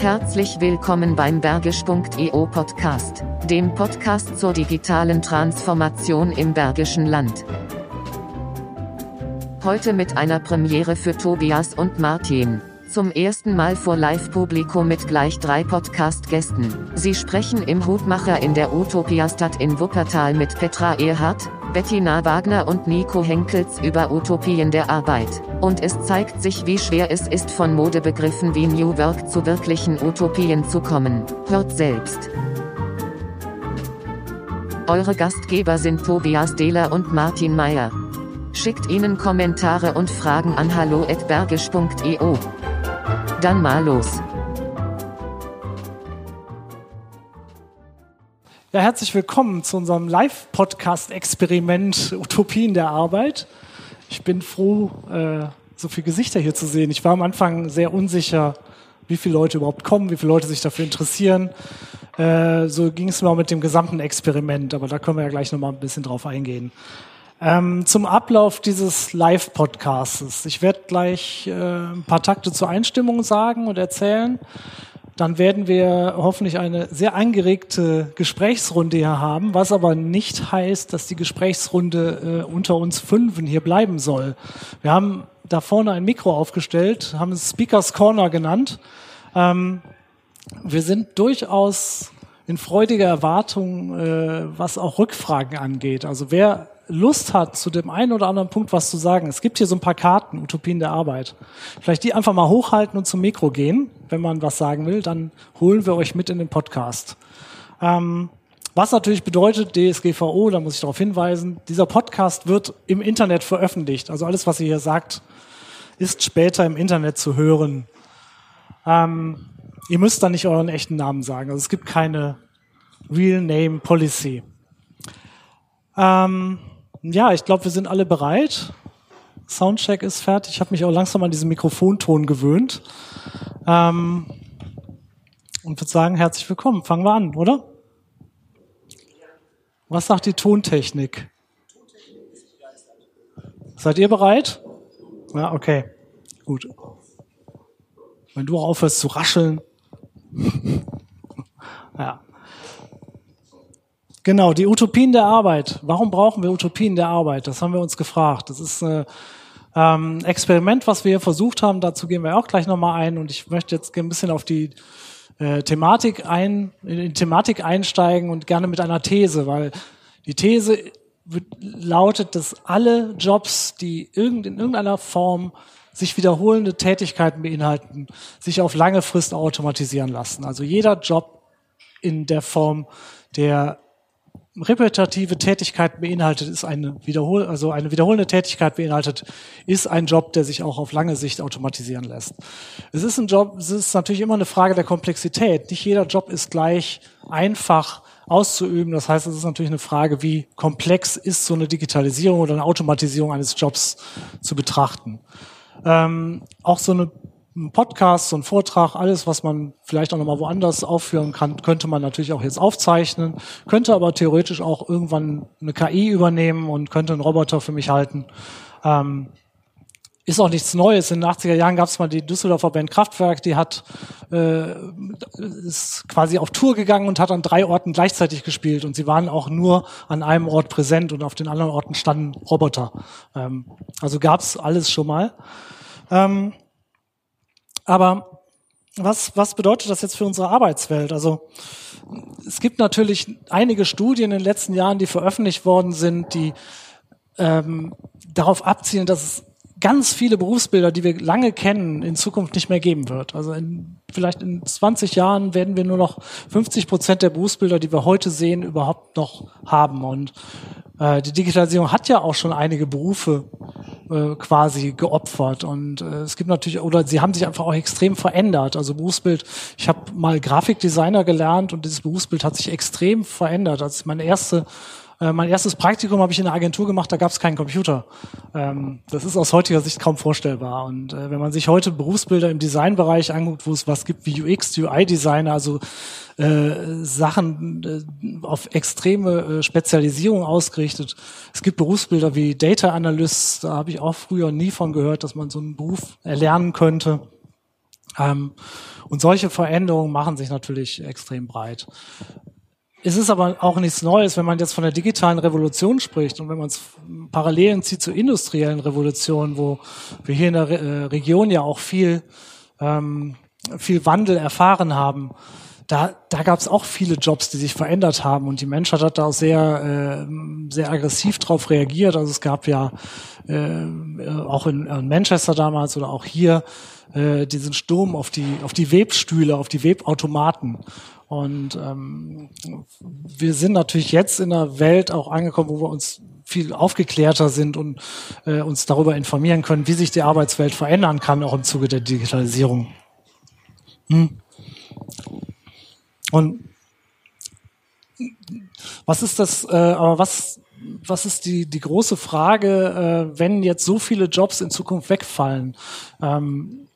Herzlich willkommen beim Bergisch.eu Podcast, dem Podcast zur digitalen Transformation im Bergischen Land. Heute mit einer Premiere für Tobias und Martin. Zum ersten Mal vor Live-Publikum mit gleich drei Podcast-Gästen. Sie sprechen im Hutmacher in der Utopia-Stadt in Wuppertal mit Petra Erhardt, Bettina Wagner und Nico Henkels über Utopien der Arbeit. Und es zeigt sich, wie schwer es ist, von Modebegriffen wie New Work zu wirklichen Utopien zu kommen. Hört selbst. Eure Gastgeber sind Tobias Dehler und Martin Meyer. Schickt ihnen Kommentare und Fragen an hallo@bergisch.eu. Dann mal los. Ja, herzlich willkommen zu unserem Live-Podcast-Experiment Utopien der Arbeit. Ich bin froh, äh, so viele Gesichter hier zu sehen. Ich war am Anfang sehr unsicher, wie viele Leute überhaupt kommen, wie viele Leute sich dafür interessieren. Äh, so ging es mir auch mit dem gesamten Experiment, aber da können wir ja gleich nochmal ein bisschen drauf eingehen. Ähm, zum Ablauf dieses Live-Podcasts. Ich werde gleich äh, ein paar Takte zur Einstimmung sagen und erzählen dann werden wir hoffentlich eine sehr angeregte Gesprächsrunde hier haben, was aber nicht heißt, dass die Gesprächsrunde äh, unter uns Fünfen hier bleiben soll. Wir haben da vorne ein Mikro aufgestellt, haben es Speakers Corner genannt. Ähm, wir sind durchaus in freudiger Erwartung, äh, was auch Rückfragen angeht. Also wer Lust hat, zu dem einen oder anderen Punkt was zu sagen, es gibt hier so ein paar Karten, Utopien der Arbeit. Vielleicht die einfach mal hochhalten und zum Mikro gehen, wenn man was sagen will, dann holen wir euch mit in den Podcast. Ähm, was natürlich bedeutet, DSGVO, da muss ich darauf hinweisen, dieser Podcast wird im Internet veröffentlicht. Also alles, was ihr hier sagt, ist später im Internet zu hören. Ähm, ihr müsst dann nicht euren echten Namen sagen. Also es gibt keine Real Name Policy. Ähm, ja, ich glaube, wir sind alle bereit. Soundcheck ist fertig. Ich habe mich auch langsam an diesen Mikrofonton gewöhnt. Ähm, und würde sagen, herzlich willkommen. Fangen wir an, oder? Was sagt die Tontechnik? Seid ihr bereit? Ja, okay. Gut. Wenn du aufhörst zu rascheln. ja. Genau, die Utopien der Arbeit. Warum brauchen wir Utopien der Arbeit? Das haben wir uns gefragt. Das ist ein ähm, Experiment, was wir versucht haben. Dazu gehen wir auch gleich nochmal ein. Und ich möchte jetzt ein bisschen auf die äh, Thematik ein, in Thematik einsteigen und gerne mit einer These, weil die These lautet, dass alle Jobs, die in irgendeiner Form sich wiederholende Tätigkeiten beinhalten, sich auf lange Frist automatisieren lassen. Also jeder Job in der Form, der repetitive Tätigkeit beinhaltet, ist eine Wiederhol also eine wiederholende Tätigkeit beinhaltet, ist ein Job, der sich auch auf lange Sicht automatisieren lässt. Es ist ein Job, es ist natürlich immer eine Frage der Komplexität. Nicht jeder Job ist gleich einfach auszuüben. Das heißt, es ist natürlich eine Frage, wie komplex ist so eine Digitalisierung oder eine Automatisierung eines Jobs zu betrachten. Ähm, auch so eine ein Podcast, so ein Vortrag, alles, was man vielleicht auch nochmal woanders aufführen kann, könnte man natürlich auch jetzt aufzeichnen, könnte aber theoretisch auch irgendwann eine KI übernehmen und könnte einen Roboter für mich halten. Ähm, ist auch nichts Neues. In den 80er Jahren gab es mal die Düsseldorfer Band Kraftwerk, die hat äh, ist quasi auf Tour gegangen und hat an drei Orten gleichzeitig gespielt und sie waren auch nur an einem Ort präsent und auf den anderen Orten standen Roboter. Ähm, also gab's alles schon mal. Ähm, aber was, was bedeutet das jetzt für unsere Arbeitswelt? Also es gibt natürlich einige Studien in den letzten Jahren, die veröffentlicht worden sind, die ähm, darauf abzielen, dass es ganz viele Berufsbilder, die wir lange kennen, in Zukunft nicht mehr geben wird. Also in, vielleicht in 20 Jahren werden wir nur noch 50 Prozent der Berufsbilder, die wir heute sehen, überhaupt noch haben. Und äh, die Digitalisierung hat ja auch schon einige Berufe äh, quasi geopfert und äh, es gibt natürlich oder sie haben sich einfach auch extrem verändert. Also Berufsbild, ich habe mal Grafikdesigner gelernt und dieses Berufsbild hat sich extrem verändert. Als meine erste äh, mein erstes Praktikum habe ich in einer Agentur gemacht, da gab es keinen Computer. Ähm, das ist aus heutiger Sicht kaum vorstellbar. Und äh, wenn man sich heute Berufsbilder im Designbereich anguckt, wo es was gibt wie UX, UI-Designer, also äh, Sachen äh, auf extreme äh, Spezialisierung ausgerichtet. Es gibt Berufsbilder wie Data Analyst, da habe ich auch früher nie von gehört, dass man so einen Beruf erlernen könnte. Ähm, und solche Veränderungen machen sich natürlich extrem breit. Es ist aber auch nichts Neues, wenn man jetzt von der digitalen Revolution spricht und wenn man es Parallelen zieht zur industriellen Revolution, wo wir hier in der Re äh, Region ja auch viel, ähm, viel Wandel erfahren haben. Da, da gab es auch viele Jobs, die sich verändert haben und die Menschheit hat da auch sehr, äh, sehr aggressiv drauf reagiert. Also es gab ja äh, auch in, in Manchester damals oder auch hier äh, diesen Sturm auf die, auf die Webstühle, auf die Webautomaten. Und ähm, wir sind natürlich jetzt in einer Welt auch angekommen, wo wir uns viel aufgeklärter sind und äh, uns darüber informieren können, wie sich die Arbeitswelt verändern kann, auch im Zuge der Digitalisierung. Hm. Und was ist das, äh, aber was, was ist die, die große Frage, äh, wenn jetzt so viele Jobs in Zukunft wegfallen? Ähm,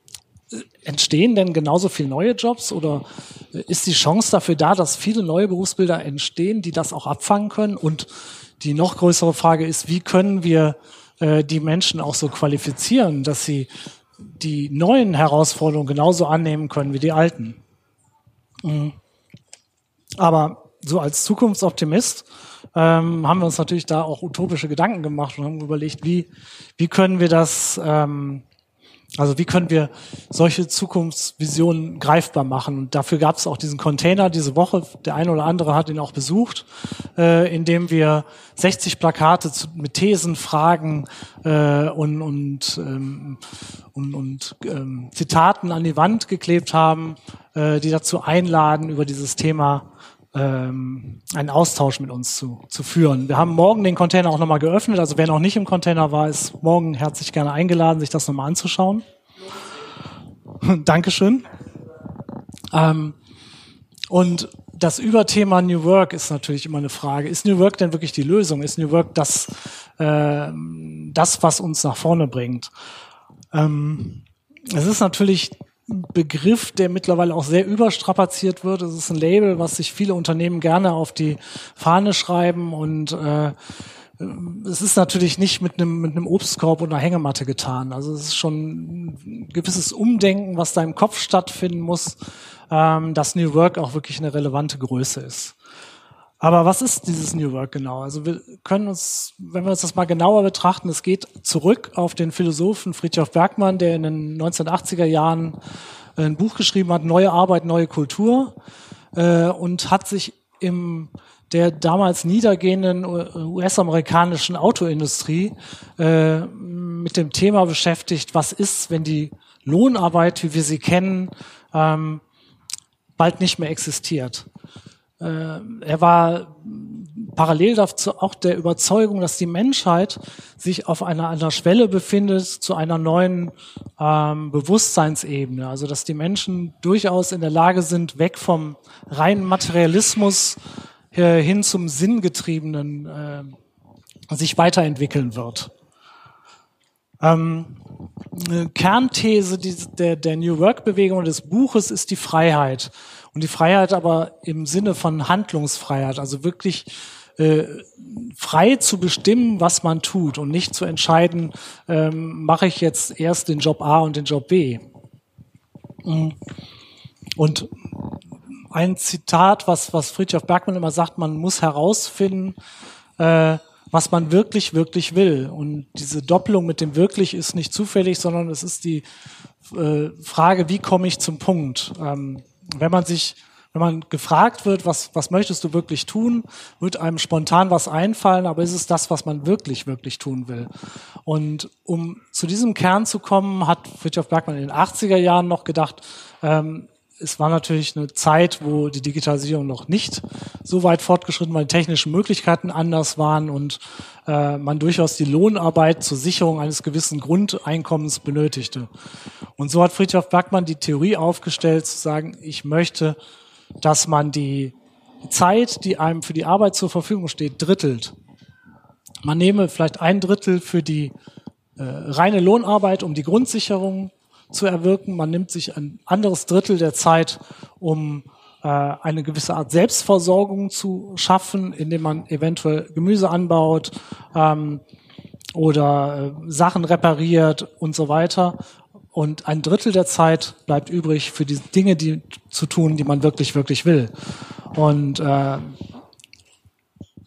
entstehen denn genauso viele neue Jobs oder ist die Chance dafür da, dass viele neue Berufsbilder entstehen, die das auch abfangen können? Und die noch größere Frage ist, wie können wir äh, die Menschen auch so qualifizieren, dass sie die neuen Herausforderungen genauso annehmen können wie die alten? Mhm. Aber so als Zukunftsoptimist ähm, haben wir uns natürlich da auch utopische Gedanken gemacht und haben überlegt, wie, wie können wir das ähm, also wie können wir solche Zukunftsvisionen greifbar machen? Und dafür gab es auch diesen Container diese Woche. Der eine oder andere hat ihn auch besucht, äh, in dem wir 60 Plakate zu, mit Thesen, Fragen äh, und, und, ähm, und, und ähm, Zitaten an die Wand geklebt haben, äh, die dazu einladen, über dieses Thema ähm, einen Austausch mit uns zu, zu führen. Wir haben morgen den Container auch nochmal geöffnet. Also wer noch nicht im Container war, ist morgen herzlich gerne eingeladen, sich das nochmal anzuschauen. Dankeschön. Ähm, und das Überthema New Work ist natürlich immer eine Frage. Ist New Work denn wirklich die Lösung? Ist New Work das, äh, das was uns nach vorne bringt? Ähm, es ist natürlich Begriff, der mittlerweile auch sehr überstrapaziert wird. Es ist ein Label, was sich viele Unternehmen gerne auf die Fahne schreiben und äh, es ist natürlich nicht mit einem, mit einem Obstkorb und einer Hängematte getan. Also es ist schon ein gewisses Umdenken, was da im Kopf stattfinden muss, ähm, dass New Work auch wirklich eine relevante Größe ist. Aber was ist dieses New Work genau? Also wir können uns, wenn wir uns das mal genauer betrachten, es geht zurück auf den Philosophen Friedrich Bergmann, der in den 1980er Jahren ein Buch geschrieben hat, Neue Arbeit, neue Kultur, äh, und hat sich im der damals niedergehenden US-amerikanischen Autoindustrie äh, mit dem Thema beschäftigt, was ist, wenn die Lohnarbeit, wie wir sie kennen, ähm, bald nicht mehr existiert. Äh, er war parallel dazu auch der Überzeugung, dass die Menschheit sich auf einer, einer Schwelle befindet zu einer neuen ähm, Bewusstseinsebene. Also dass die Menschen durchaus in der Lage sind, weg vom reinen Materialismus äh, hin zum sinngetriebenen äh, sich weiterentwickeln wird. Ähm, eine Kernthese der, der New Work-Bewegung des Buches ist die Freiheit. Und die Freiheit aber im Sinne von Handlungsfreiheit, also wirklich äh, frei zu bestimmen, was man tut und nicht zu entscheiden, ähm, mache ich jetzt erst den Job A und den Job B. Mhm. Und ein Zitat, was, was Friedrich Bergmann immer sagt, man muss herausfinden, äh, was man wirklich, wirklich will. Und diese Doppelung mit dem wirklich ist nicht zufällig, sondern es ist die äh, Frage, wie komme ich zum Punkt? Ähm, wenn man sich, wenn man gefragt wird, was, was möchtest du wirklich tun, wird einem spontan was einfallen, aber ist es das, was man wirklich, wirklich tun will? Und um zu diesem Kern zu kommen, hat Friedrich Bergmann in den 80er Jahren noch gedacht, ähm, es war natürlich eine Zeit, wo die Digitalisierung noch nicht so weit fortgeschritten war, die technischen Möglichkeiten anders waren und äh, man durchaus die Lohnarbeit zur Sicherung eines gewissen Grundeinkommens benötigte. Und so hat Friedrich Bergmann die Theorie aufgestellt, zu sagen, ich möchte, dass man die Zeit, die einem für die Arbeit zur Verfügung steht, drittelt. Man nehme vielleicht ein Drittel für die äh, reine Lohnarbeit, um die Grundsicherung zu erwirken. Man nimmt sich ein anderes Drittel der Zeit, um äh, eine gewisse Art Selbstversorgung zu schaffen, indem man eventuell Gemüse anbaut ähm, oder äh, Sachen repariert und so weiter. und ein Drittel der Zeit bleibt übrig für die Dinge, die zu tun, die man wirklich, wirklich will. Und äh,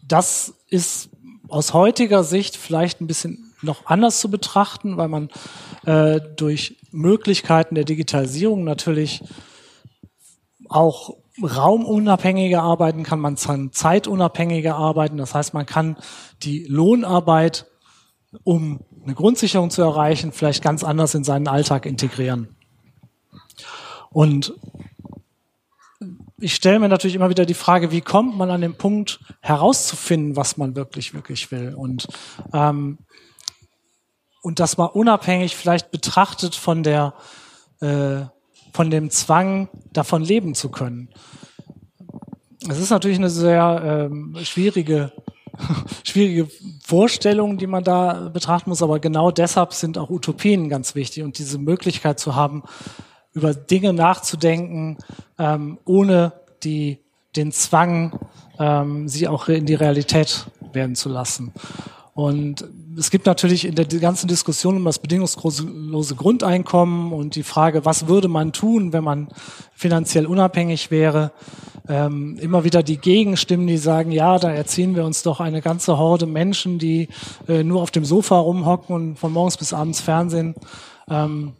das ist aus heutiger Sicht vielleicht ein bisschen noch anders zu betrachten, weil man äh, durch Möglichkeiten der Digitalisierung natürlich auch raumunabhängiger arbeiten kann, man zeitunabhängiger arbeiten. Das heißt, man kann die Lohnarbeit, um eine Grundsicherung zu erreichen, vielleicht ganz anders in seinen Alltag integrieren. Und ich stelle mir natürlich immer wieder die Frage, wie kommt man an den Punkt herauszufinden, was man wirklich, wirklich will. Und, ähm, und das mal unabhängig vielleicht betrachtet von der, äh, von dem Zwang, davon leben zu können. Es ist natürlich eine sehr ähm, schwierige, schwierige Vorstellung, die man da betrachten muss, aber genau deshalb sind auch Utopien ganz wichtig und diese Möglichkeit zu haben, über Dinge nachzudenken, ähm, ohne die, den Zwang, ähm, sie auch in die Realität werden zu lassen. Und es gibt natürlich in der ganzen Diskussion um das bedingungslose Grundeinkommen und die Frage, was würde man tun, wenn man finanziell unabhängig wäre, ähm, immer wieder die Gegenstimmen, die sagen, ja, da erziehen wir uns doch eine ganze Horde Menschen, die äh, nur auf dem Sofa rumhocken und von morgens bis abends Fernsehen. Ähm,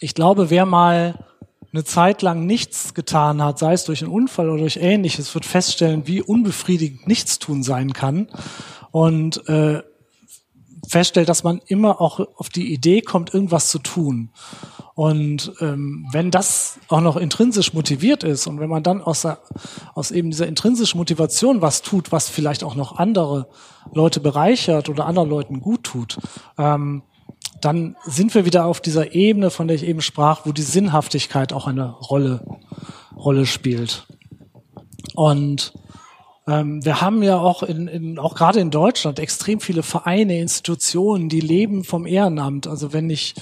ich glaube, wer mal eine Zeit lang nichts getan hat, sei es durch einen Unfall oder durch Ähnliches, wird feststellen, wie unbefriedigend Nichtstun sein kann und äh, feststellt, dass man immer auch auf die Idee kommt, irgendwas zu tun. Und ähm, wenn das auch noch intrinsisch motiviert ist und wenn man dann aus, der, aus eben dieser intrinsischen Motivation was tut, was vielleicht auch noch andere Leute bereichert oder anderen Leuten gut tut, ähm, dann sind wir wieder auf dieser Ebene, von der ich eben sprach, wo die Sinnhaftigkeit auch eine Rolle, Rolle spielt. Und ähm, wir haben ja auch in, in, auch gerade in Deutschland extrem viele Vereine, Institutionen, die leben vom Ehrenamt. Also wenn ich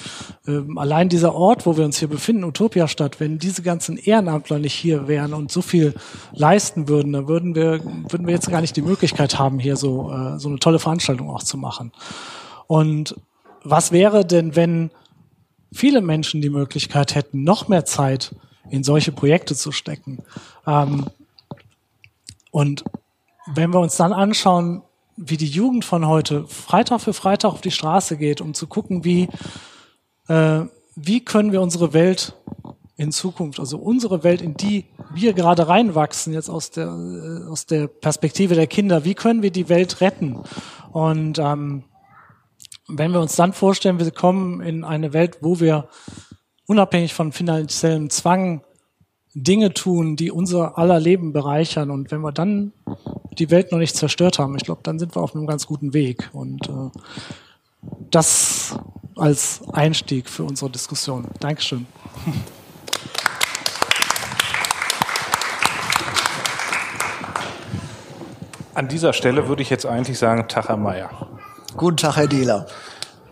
ähm, allein dieser Ort, wo wir uns hier befinden, Utopia Stadt, wenn diese ganzen Ehrenamtler nicht hier wären und so viel leisten würden, dann würden wir würden wir jetzt gar nicht die Möglichkeit haben, hier so äh, so eine tolle Veranstaltung auch zu machen. Und was wäre denn, wenn viele Menschen die Möglichkeit hätten, noch mehr Zeit in solche Projekte zu stecken? Ähm, und wenn wir uns dann anschauen, wie die Jugend von heute Freitag für Freitag auf die Straße geht, um zu gucken, wie, äh, wie können wir unsere Welt in Zukunft, also unsere Welt, in die wir gerade reinwachsen, jetzt aus der, äh, aus der Perspektive der Kinder, wie können wir die Welt retten? Und ähm, wenn wir uns dann vorstellen, wir kommen in eine Welt, wo wir unabhängig von finanziellem Zwang Dinge tun, die unser aller Leben bereichern. Und wenn wir dann die Welt noch nicht zerstört haben, ich glaube, dann sind wir auf einem ganz guten Weg. Und äh, das als Einstieg für unsere Diskussion. Dankeschön. An dieser Stelle würde ich jetzt eigentlich sagen, Tag, Herr Meier. Guten Tag, Herr Dehler.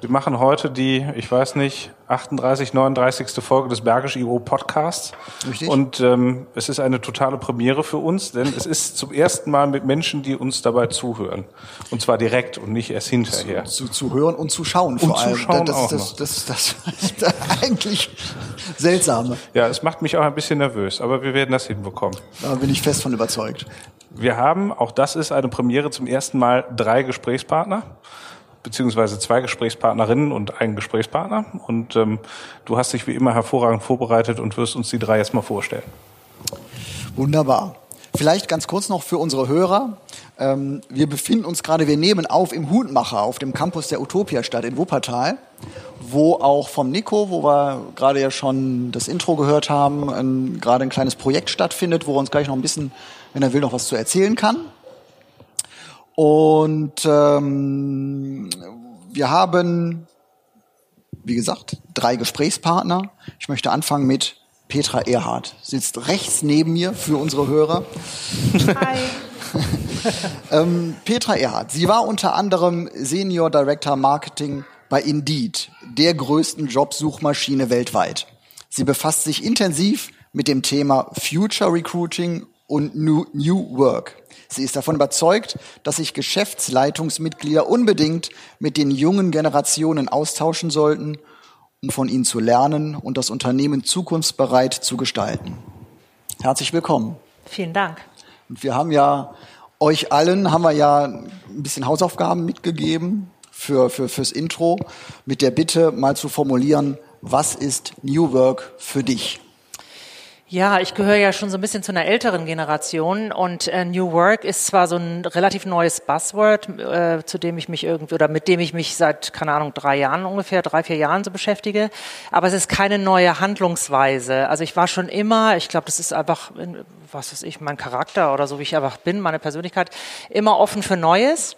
Wir machen heute die, ich weiß nicht, 38, 39. Folge des Bergisch IO Podcasts. Richtig. Und ähm, es ist eine totale Premiere für uns, denn es ist zum ersten Mal mit Menschen, die uns dabei zuhören. Und zwar direkt und nicht erst hinterher. Zu, zu, zu hören und zu schauen und vor allem. Zuschauen das, auch das, das, das, das, das eigentlich seltsame. Ja, es macht mich auch ein bisschen nervös, aber wir werden das hinbekommen. Da bin ich fest von überzeugt. Wir haben, auch das ist eine Premiere, zum ersten Mal drei Gesprächspartner beziehungsweise zwei Gesprächspartnerinnen und einen Gesprächspartner. Und ähm, du hast dich wie immer hervorragend vorbereitet und wirst uns die drei jetzt mal vorstellen. Wunderbar. Vielleicht ganz kurz noch für unsere Hörer. Ähm, wir befinden uns gerade, wir nehmen auf im Hutmacher auf dem Campus der Utopia-Stadt in Wuppertal, wo auch vom Nico, wo wir gerade ja schon das Intro gehört haben, gerade ein kleines Projekt stattfindet, wo er uns gleich noch ein bisschen, wenn er will, noch was zu erzählen kann. Und ähm, wir haben, wie gesagt, drei Gesprächspartner. Ich möchte anfangen mit Petra Erhardt. Sitzt rechts neben mir für unsere Hörer. Hi. ähm, Petra Erhardt. Sie war unter anderem Senior Director Marketing bei Indeed, der größten Jobsuchmaschine weltweit. Sie befasst sich intensiv mit dem Thema Future Recruiting und New, New Work. Sie ist davon überzeugt, dass sich Geschäftsleitungsmitglieder unbedingt mit den jungen Generationen austauschen sollten um von ihnen zu lernen und das Unternehmen zukunftsbereit zu gestalten. Herzlich willkommen. Vielen Dank. Und wir haben ja euch allen haben wir ja ein bisschen Hausaufgaben mitgegeben für, für, fürs Intro mit der Bitte mal zu formulieren, was ist New Work für dich? Ja, ich gehöre ja schon so ein bisschen zu einer älteren Generation und äh, New Work ist zwar so ein relativ neues Buzzword, äh, zu dem ich mich irgendwie oder mit dem ich mich seit keine Ahnung drei Jahren ungefähr drei vier Jahren so beschäftige, aber es ist keine neue Handlungsweise. Also ich war schon immer, ich glaube, das ist einfach was weiß ich, mein Charakter oder so wie ich einfach bin, meine Persönlichkeit, immer offen für Neues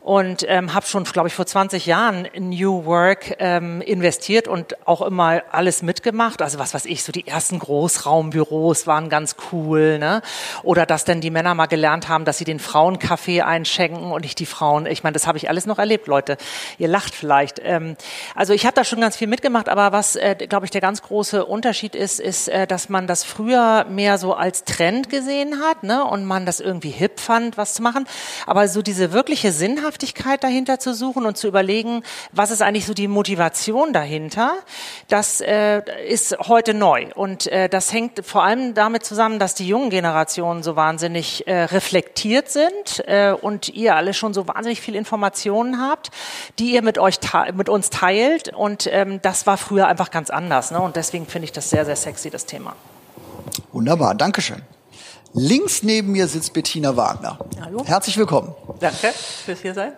und ähm, habe schon, glaube ich, vor 20 Jahren in New Work ähm, investiert und auch immer alles mitgemacht. Also was weiß ich, so die ersten Großraumbüros waren ganz cool, ne? Oder dass dann die Männer mal gelernt haben, dass sie den Frauen Kaffee einschenken und nicht die Frauen. Ich meine, das habe ich alles noch erlebt, Leute. Ihr lacht vielleicht. Ähm, also ich habe da schon ganz viel mitgemacht, aber was, äh, glaube ich, der ganz große Unterschied ist, ist, äh, dass man das früher mehr so als Trend gesehen hat, ne? Und man das irgendwie hip fand, was zu machen. Aber so diese wirkliche Sinnhaftigkeit Sinnhaftigkeit dahinter zu suchen und zu überlegen, was ist eigentlich so die Motivation dahinter, das äh, ist heute neu. Und äh, das hängt vor allem damit zusammen, dass die jungen Generationen so wahnsinnig äh, reflektiert sind äh, und ihr alle schon so wahnsinnig viel Informationen habt, die ihr mit euch mit uns teilt. Und ähm, das war früher einfach ganz anders. Ne? Und deswegen finde ich das sehr, sehr sexy, das Thema. Wunderbar, Dankeschön. Links neben mir sitzt Bettina Wagner. Hallo. Herzlich willkommen. Danke fürs hier sein.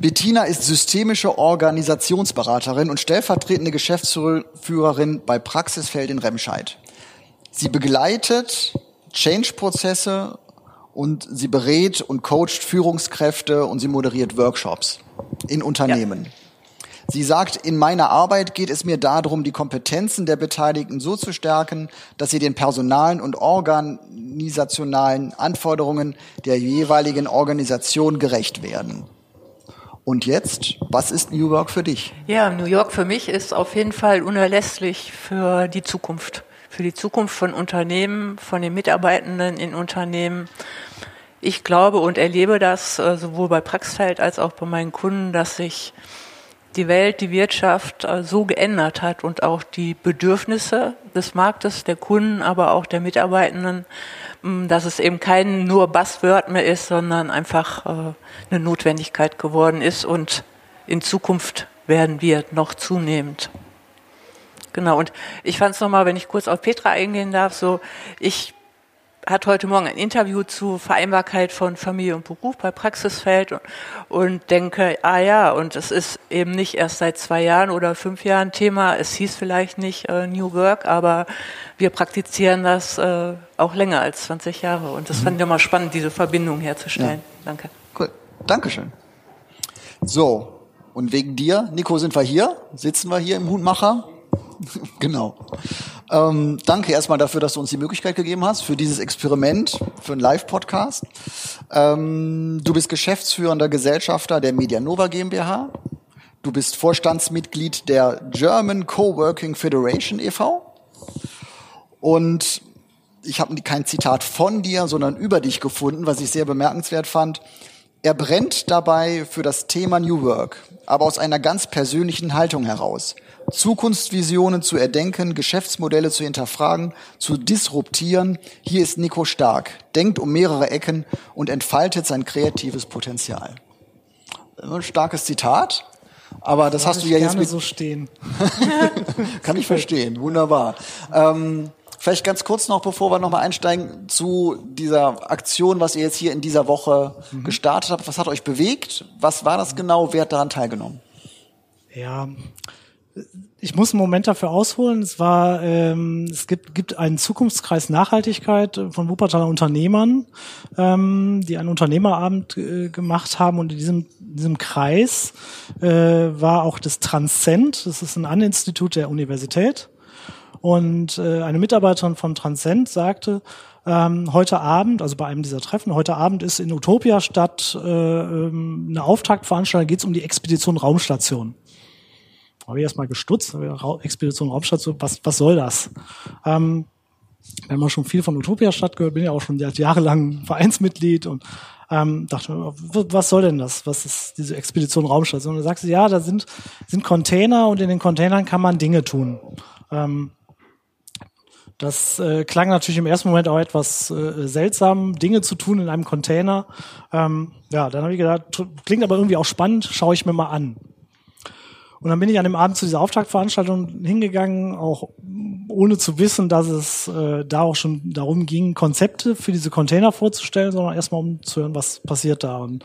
Bettina ist systemische Organisationsberaterin und stellvertretende Geschäftsführerin bei Praxisfeld in Remscheid. Sie begleitet Change-Prozesse und sie berät und coacht Führungskräfte und sie moderiert Workshops in Unternehmen. Ja. Sie sagt, in meiner Arbeit geht es mir darum, die Kompetenzen der Beteiligten so zu stärken, dass sie den personalen und organisationalen Anforderungen der jeweiligen Organisation gerecht werden. Und jetzt, was ist New York für dich? Ja, New York für mich ist auf jeden Fall unerlässlich für die Zukunft. Für die Zukunft von Unternehmen, von den Mitarbeitenden in Unternehmen. Ich glaube und erlebe das äh, sowohl bei Praxfeld als auch bei meinen Kunden, dass sich die Welt, die Wirtschaft äh, so geändert hat und auch die Bedürfnisse des Marktes, der Kunden, aber auch der Mitarbeitenden, mm, dass es eben kein nur Buzzword mehr ist, sondern einfach äh, eine Notwendigkeit geworden ist und in Zukunft werden wir noch zunehmend. Genau, und ich fand es nochmal, wenn ich kurz auf Petra eingehen darf, so, ich hat heute Morgen ein Interview zu Vereinbarkeit von Familie und Beruf bei Praxisfeld und, und denke, ah ja, und es ist eben nicht erst seit zwei Jahren oder fünf Jahren Thema. Es hieß vielleicht nicht äh, New Work, aber wir praktizieren das äh, auch länger als 20 Jahre. Und das mhm. fand ich immer spannend, diese Verbindung herzustellen. Ja. Danke. Cool. Dankeschön. So, und wegen dir, Nico, sind wir hier, sitzen wir hier im Hutmacher. genau. Ähm, danke erstmal dafür, dass du uns die Möglichkeit gegeben hast für dieses Experiment, für einen Live-Podcast. Ähm, du bist geschäftsführender Gesellschafter der Medianova GmbH. Du bist Vorstandsmitglied der German Coworking Federation e.V. Und ich habe kein Zitat von dir, sondern über dich gefunden, was ich sehr bemerkenswert fand. Er brennt dabei für das Thema New Work, aber aus einer ganz persönlichen Haltung heraus. Zukunftsvisionen zu erdenken, Geschäftsmodelle zu hinterfragen, zu disruptieren. Hier ist Nico stark, denkt um mehrere Ecken und entfaltet sein kreatives Potenzial. Ein starkes Zitat, aber das Lass hast du ja jetzt mit so stehen. Kann ich verstehen, wunderbar. Ähm, vielleicht ganz kurz noch, bevor wir nochmal einsteigen zu dieser Aktion, was ihr jetzt hier in dieser Woche mhm. gestartet habt. Was hat euch bewegt? Was war das genau? Wer hat daran teilgenommen? Ja, ich muss einen Moment dafür ausholen. Es war, ähm, es gibt, gibt einen Zukunftskreis Nachhaltigkeit von Wuppertaler Unternehmern, ähm, die einen Unternehmerabend äh, gemacht haben und in diesem, in diesem Kreis äh, war auch das Transcend. Das ist ein An-Institut der Universität. Und äh, eine Mitarbeiterin von Transcend sagte, ähm, heute Abend, also bei einem dieser Treffen, heute Abend ist in Utopia statt äh, ähm, eine Auftaktveranstaltung, geht es um die Expedition Raumstation habe ich erstmal gestutzt, Expedition Raumstation, was, was soll das? Ähm, wir haben ja schon viel von Utopia Stadt gehört, bin ja auch schon jahrelang Vereinsmitglied und Ähm, dachte was soll denn das? Was ist diese Expedition Raumstation? Und dann sagte sie, ja, da sind, sind Container und in den Containern kann man Dinge tun. Ähm, das äh, klang natürlich im ersten Moment auch etwas äh, seltsam, Dinge zu tun in einem Container. Ähm, ja, dann habe ich gedacht, klingt aber irgendwie auch spannend, schaue ich mir mal an. Und dann bin ich an dem Abend zu dieser Auftaktveranstaltung hingegangen, auch ohne zu wissen, dass es äh, da auch schon darum ging, Konzepte für diese Container vorzustellen, sondern erstmal um zu hören, was passiert da. Und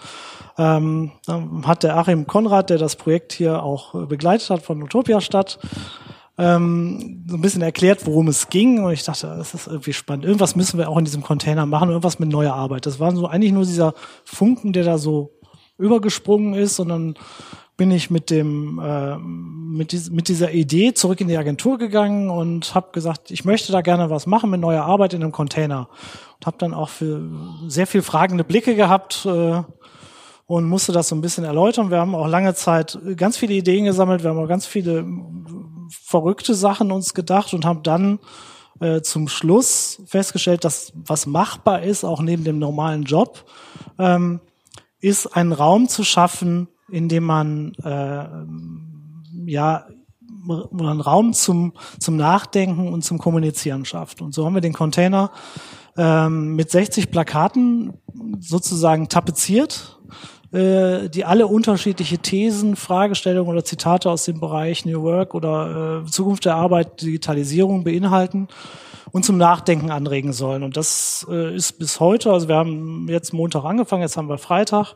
ähm, dann hat der Achim Konrad, der das Projekt hier auch äh, begleitet hat von Utopia Stadt, ähm, so ein bisschen erklärt, worum es ging. Und ich dachte, das ist irgendwie spannend. Irgendwas müssen wir auch in diesem Container machen, irgendwas mit neuer Arbeit. Das war so eigentlich nur dieser Funken, der da so übergesprungen ist, sondern bin ich mit dem äh, mit, dies, mit dieser Idee zurück in die Agentur gegangen und habe gesagt, ich möchte da gerne was machen mit neuer Arbeit in einem Container und habe dann auch für sehr viel fragende Blicke gehabt äh, und musste das so ein bisschen erläutern. Wir haben auch lange Zeit ganz viele Ideen gesammelt, wir haben auch ganz viele verrückte Sachen uns gedacht und haben dann äh, zum Schluss festgestellt, dass was machbar ist, auch neben dem normalen Job, ähm, ist einen Raum zu schaffen, indem man äh, ja einen Raum zum, zum Nachdenken und zum Kommunizieren schafft. Und so haben wir den Container ähm, mit 60 Plakaten sozusagen tapeziert, äh, die alle unterschiedliche Thesen, Fragestellungen oder Zitate aus dem Bereich New Work oder äh, Zukunft der Arbeit, Digitalisierung beinhalten und zum Nachdenken anregen sollen. Und das äh, ist bis heute, also wir haben jetzt Montag angefangen, jetzt haben wir Freitag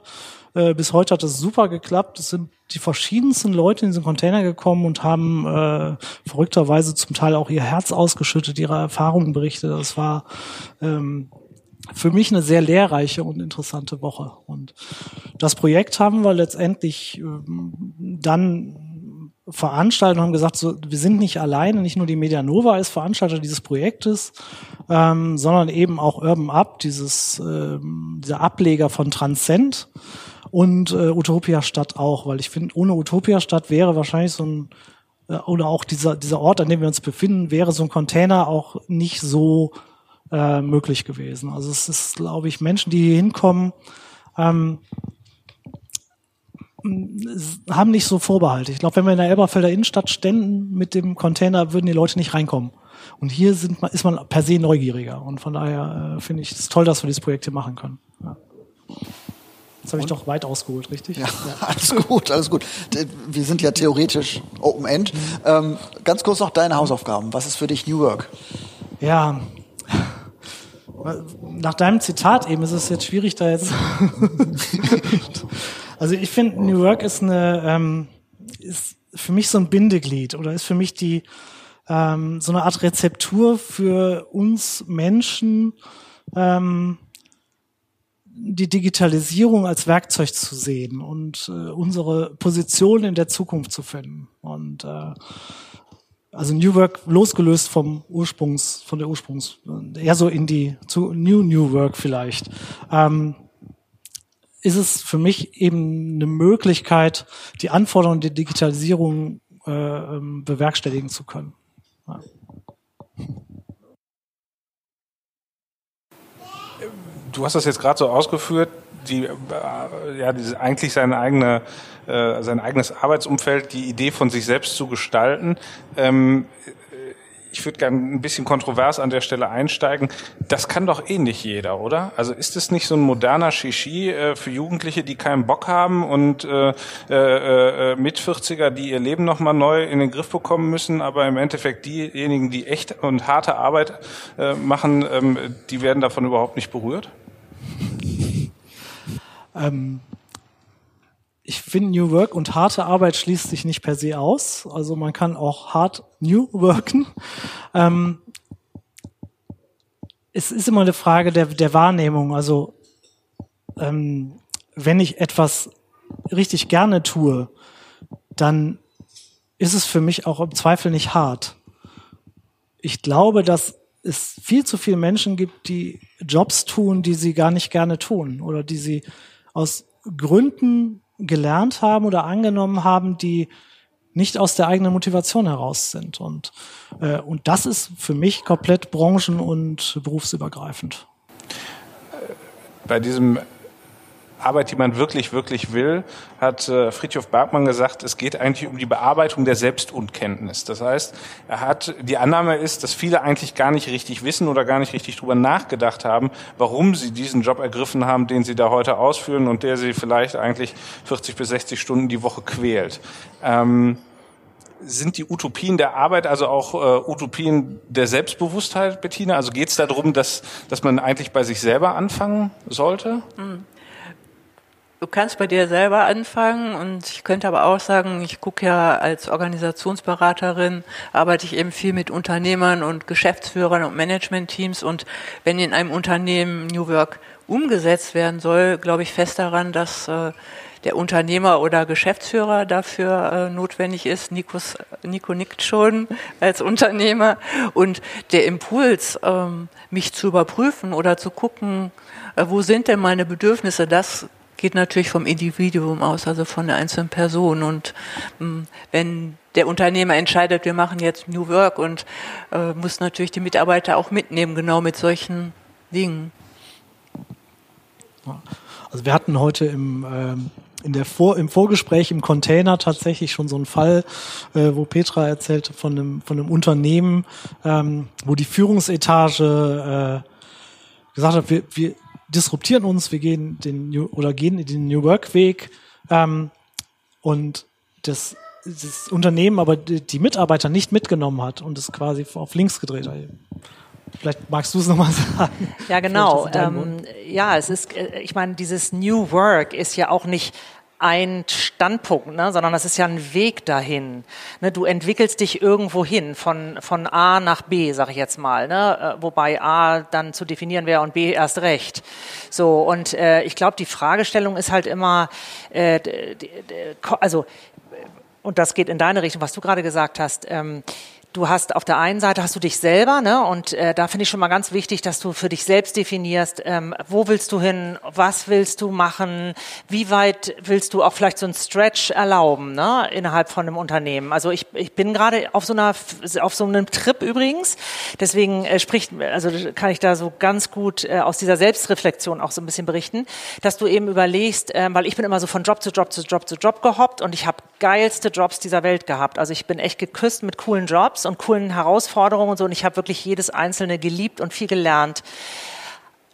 äh, bis heute hat das super geklappt. Es sind die verschiedensten Leute in diesen Container gekommen und haben äh, verrückterweise zum Teil auch ihr Herz ausgeschüttet, ihre Erfahrungen berichtet. Das war ähm, für mich eine sehr lehrreiche und interessante Woche. Und das Projekt haben wir letztendlich ähm, dann veranstaltet und haben gesagt, so, wir sind nicht alleine, nicht nur die Medianova ist Veranstalter dieses Projektes, ähm, sondern eben auch Urban Up, dieses, ähm, dieser Ableger von Transcend und äh, Utopia Stadt auch, weil ich finde, ohne Utopia Stadt wäre wahrscheinlich so ein äh, oder auch dieser dieser Ort, an dem wir uns befinden, wäre so ein Container auch nicht so äh, möglich gewesen. Also es ist, glaube ich, Menschen, die hier hinkommen, ähm, haben nicht so Vorbehalte. Ich glaube, wenn wir in der Elberfelder Innenstadt ständen mit dem Container, würden die Leute nicht reinkommen. Und hier sind, ist man per se neugieriger. Und von daher äh, finde ich es toll, dass wir dieses Projekt hier machen können. Ja. Jetzt habe ich doch weit ausgeholt, richtig? Ja, ja, alles gut, alles gut. Wir sind ja theoretisch Open End. Ähm, ganz kurz noch deine Hausaufgaben. Was ist für dich New Work? Ja, nach deinem Zitat eben ist es jetzt schwierig, da jetzt. also ich finde, New Work ist eine, ähm, ist für mich so ein Bindeglied oder ist für mich die ähm, so eine Art Rezeptur für uns Menschen. Ähm, die Digitalisierung als Werkzeug zu sehen und äh, unsere Position in der Zukunft zu finden. Und äh, also New Work losgelöst vom Ursprungs, von der Ursprungs, eher so in die zu New New Work vielleicht. Ähm, ist es für mich eben eine Möglichkeit, die Anforderungen der Digitalisierung äh, ähm, bewerkstelligen zu können. Ja. Du hast das jetzt gerade so ausgeführt, die, äh, ja, diese, eigentlich seine eigene, äh, sein eigenes Arbeitsumfeld, die Idee von sich selbst zu gestalten. Ähm, ich würde gerne ein bisschen kontrovers an der Stelle einsteigen. Das kann doch eh nicht jeder, oder? Also ist es nicht so ein moderner Shishi äh, für Jugendliche, die keinen Bock haben und äh, äh, äh mit 40er, die ihr Leben nochmal neu in den Griff bekommen müssen, aber im Endeffekt diejenigen, die echt und harte Arbeit äh, machen, ähm, die werden davon überhaupt nicht berührt? Ähm, ich finde New Work und harte Arbeit schließt sich nicht per se aus. Also man kann auch hart New Worken. Ähm, es ist immer eine Frage der, der Wahrnehmung. Also ähm, wenn ich etwas richtig gerne tue, dann ist es für mich auch im Zweifel nicht hart. Ich glaube, dass es viel zu viele Menschen gibt, die Jobs tun, die sie gar nicht gerne tun oder die sie aus Gründen gelernt haben oder angenommen haben, die nicht aus der eigenen Motivation heraus sind. Und, äh, und das ist für mich komplett branchen- und berufsübergreifend. Bei diesem Arbeit, die man wirklich, wirklich will, hat äh, Friedhof Bergmann gesagt, es geht eigentlich um die Bearbeitung der Selbstunkenntnis. Das heißt, er hat, die Annahme ist, dass viele eigentlich gar nicht richtig wissen oder gar nicht richtig drüber nachgedacht haben, warum sie diesen Job ergriffen haben, den sie da heute ausführen und der sie vielleicht eigentlich 40 bis 60 Stunden die Woche quält. Ähm, sind die Utopien der Arbeit also auch äh, Utopien der Selbstbewusstheit, Bettina? Also geht es darum, dass, dass man eigentlich bei sich selber anfangen sollte? Mhm. Du kannst bei dir selber anfangen und ich könnte aber auch sagen, ich gucke ja als Organisationsberaterin, arbeite ich eben viel mit Unternehmern und Geschäftsführern und Managementteams und wenn in einem Unternehmen New Work umgesetzt werden soll, glaube ich fest daran, dass äh, der Unternehmer oder Geschäftsführer dafür äh, notwendig ist. Nikos, Nico nickt schon als Unternehmer und der Impuls, ähm, mich zu überprüfen oder zu gucken, äh, wo sind denn meine Bedürfnisse, das geht natürlich vom Individuum aus, also von der einzelnen Person. Und mh, hm, wenn der Unternehmer entscheidet, wir machen jetzt New Work und äh, muss natürlich die Mitarbeiter auch mitnehmen, genau mit solchen Dingen. Also wir hatten heute im, ähm, in der Vor im Vorgespräch im Container tatsächlich schon so einen Fall, äh, wo Petra erzählte von einem, von einem Unternehmen, ähm, wo die Führungsetage äh, gesagt hat, wir, wir, disruptieren uns, wir gehen den New, oder gehen den New Work Weg ähm, und das, das Unternehmen aber die, Mitarbeiter nicht mitgenommen hat und es quasi auf links gedreht hat. Vielleicht magst du es nochmal sagen. Ja, genau. Ähm, ja, es ist, äh, ich meine, dieses New Work ist ja auch nicht ein Standpunkt, ne, sondern das ist ja ein Weg dahin. Ne, du entwickelst dich irgendwo hin, von, von A nach B, sag ich jetzt mal, ne, äh, wobei A dann zu definieren wäre und B erst recht. So, und äh, ich glaube, die Fragestellung ist halt immer, äh, also, und das geht in deine Richtung, was du gerade gesagt hast, ähm, du hast auf der einen Seite hast du dich selber, ne? Und äh, da finde ich schon mal ganz wichtig, dass du für dich selbst definierst, ähm, wo willst du hin, was willst du machen, wie weit willst du auch vielleicht so einen Stretch erlauben, ne? Innerhalb von einem Unternehmen. Also ich, ich bin gerade auf so einer auf so einem Trip übrigens, deswegen äh, spricht also kann ich da so ganz gut äh, aus dieser Selbstreflexion auch so ein bisschen berichten, dass du eben überlegst, äh, weil ich bin immer so von Job zu Job zu Job zu Job gehoppt und ich habe geilste Jobs dieser Welt gehabt. Also ich bin echt geküsst mit coolen Jobs und coolen Herausforderungen und so. Und ich habe wirklich jedes einzelne geliebt und viel gelernt.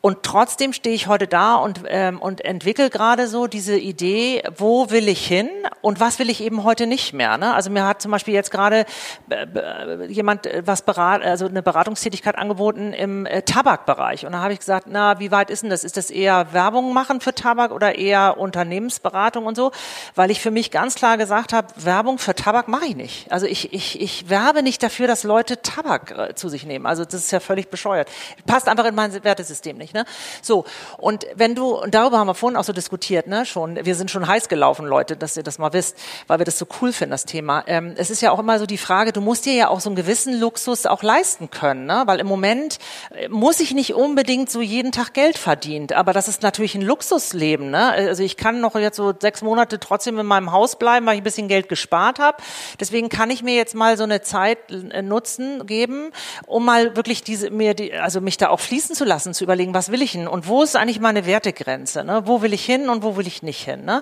Und trotzdem stehe ich heute da und, ähm, und entwickle gerade so diese Idee, wo will ich hin und was will ich eben heute nicht mehr. Ne? Also mir hat zum Beispiel jetzt gerade äh, jemand äh, was berat, also eine Beratungstätigkeit angeboten im äh, Tabakbereich. Und da habe ich gesagt, na, wie weit ist denn das? Ist das eher Werbung machen für Tabak oder eher Unternehmensberatung und so? Weil ich für mich ganz klar gesagt habe, Werbung für Tabak mache ich nicht. Also ich, ich, ich werbe nicht dafür, dass Leute Tabak äh, zu sich nehmen. Also das ist ja völlig bescheuert. Passt einfach in mein Wertesystem nicht. Ne? So, und wenn du, und darüber haben wir vorhin auch so diskutiert, ne, schon, wir sind schon heiß gelaufen, Leute, dass ihr das mal wisst, weil wir das so cool finden, das Thema. Ähm, es ist ja auch immer so die Frage, du musst dir ja auch so einen gewissen Luxus auch leisten können, ne? weil im Moment äh, muss ich nicht unbedingt so jeden Tag Geld verdienen, aber das ist natürlich ein Luxusleben. Ne? Also ich kann noch jetzt so sechs Monate trotzdem in meinem Haus bleiben, weil ich ein bisschen Geld gespart habe. Deswegen kann ich mir jetzt mal so eine Zeit äh, nutzen, geben, um mal wirklich diese, mir die, also mich da auch fließen zu lassen, zu überlegen, was was will ich denn und wo ist eigentlich meine Wertegrenze? Ne? Wo will ich hin und wo will ich nicht hin? Ne?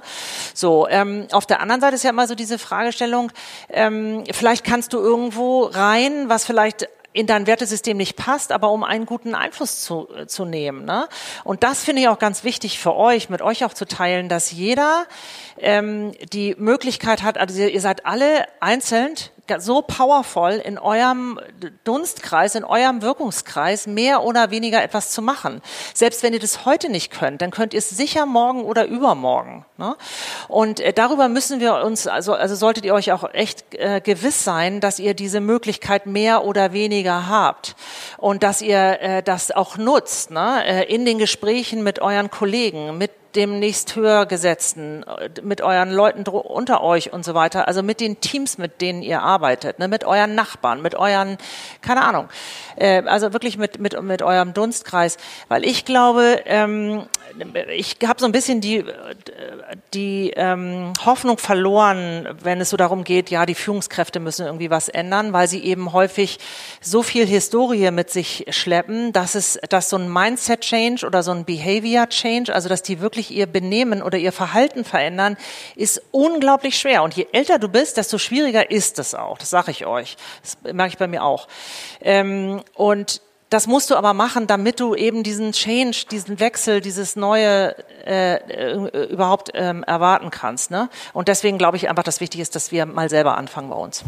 So, ähm, auf der anderen Seite ist ja immer so diese Fragestellung, ähm, vielleicht kannst du irgendwo rein, was vielleicht in dein Wertesystem nicht passt, aber um einen guten Einfluss zu, äh, zu nehmen. Ne? Und das finde ich auch ganz wichtig für euch, mit euch auch zu teilen, dass jeder ähm, die Möglichkeit hat, also ihr, seid alle einzeln so powerful in eurem Dunstkreis, in eurem Wirkungskreis mehr oder weniger etwas zu machen. Selbst wenn ihr das heute nicht könnt, dann könnt ihr es sicher morgen oder übermorgen. Ne? Und äh, darüber müssen wir uns, also, also solltet ihr euch auch echt äh, gewiss sein, dass ihr diese Möglichkeit mehr oder weniger habt und dass ihr äh, das auch nutzt ne? Äh, in den Gesprächen mit euren Kollegen, mit demnächst höher gesetzten, mit euren Leuten unter euch und so weiter, also mit den Teams, mit denen ihr arbeitet, ne, mit euren Nachbarn, mit euren, keine Ahnung, äh, also wirklich mit, mit, mit eurem Dunstkreis, weil ich glaube, ähm, ich habe so ein bisschen die, die ähm, Hoffnung verloren, wenn es so darum geht, ja, die Führungskräfte müssen irgendwie was ändern, weil sie eben häufig so viel Historie mit sich schleppen, dass es, dass so ein Mindset-Change oder so ein Behavior-Change, also dass die wirklich ihr Benehmen oder ihr Verhalten verändern, ist unglaublich schwer. Und je älter du bist, desto schwieriger ist es auch. Das sage ich euch. Das merke ich bei mir auch. Ähm, und das musst du aber machen, damit du eben diesen Change, diesen Wechsel, dieses Neue äh, äh, überhaupt ähm, erwarten kannst. Ne? Und deswegen glaube ich einfach, dass wichtig ist, dass wir mal selber anfangen bei uns.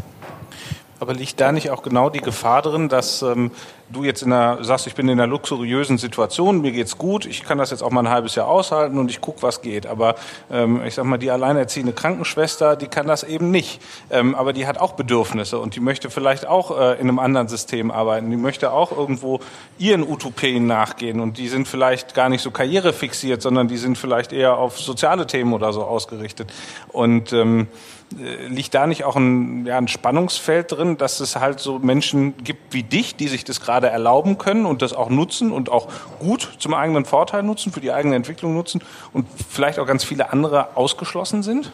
Aber liegt da nicht auch genau die Gefahr drin, dass ähm, du jetzt in einer, sagst, ich bin in einer luxuriösen Situation, mir geht's gut, ich kann das jetzt auch mal ein halbes Jahr aushalten und ich guck, was geht. Aber ähm, ich sag mal, die alleinerziehende Krankenschwester, die kann das eben nicht. Ähm, aber die hat auch Bedürfnisse und die möchte vielleicht auch äh, in einem anderen System arbeiten. Die möchte auch irgendwo ihren Utopien nachgehen und die sind vielleicht gar nicht so karrierefixiert, sondern die sind vielleicht eher auf soziale Themen oder so ausgerichtet. Und ähm, äh, liegt da nicht auch ein, ja, ein Spannungsfeld drin, dass es halt so Menschen gibt wie dich, die sich das gerade erlauben können und das auch nutzen und auch gut zum eigenen Vorteil nutzen, für die eigene Entwicklung nutzen und vielleicht auch ganz viele andere ausgeschlossen sind?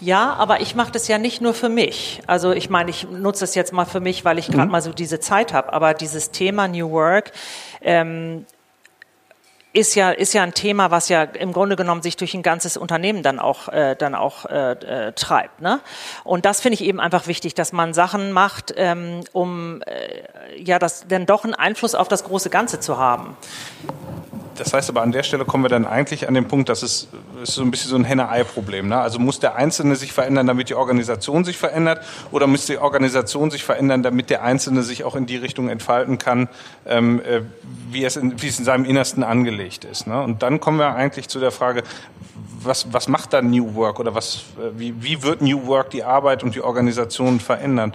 Ja, aber ich mache das ja nicht nur für mich. Also ich meine, ich nutze es jetzt mal für mich, weil ich gerade mhm. mal so diese Zeit habe. Aber dieses Thema New Work, ähm, ist ja, ist ja ein Thema, was ja im Grunde genommen sich durch ein ganzes Unternehmen dann auch, äh, dann auch äh, äh, treibt. Ne? Und das finde ich eben einfach wichtig, dass man Sachen macht, ähm, um äh, ja das dann doch einen Einfluss auf das große Ganze zu haben. Das heißt aber, an der Stelle kommen wir dann eigentlich an den Punkt, dass es ist so ein bisschen so ein Henne-Ei-Problem. Ne? Also muss der Einzelne sich verändern, damit die Organisation sich verändert, oder muss die Organisation sich verändern, damit der Einzelne sich auch in die Richtung entfalten kann, ähm, äh, wie, es in, wie es in seinem Innersten angelegt ist. Ne? Und dann kommen wir eigentlich zu der Frage, was, was macht dann New Work oder was, äh, wie, wie wird New Work die Arbeit und die Organisation verändern?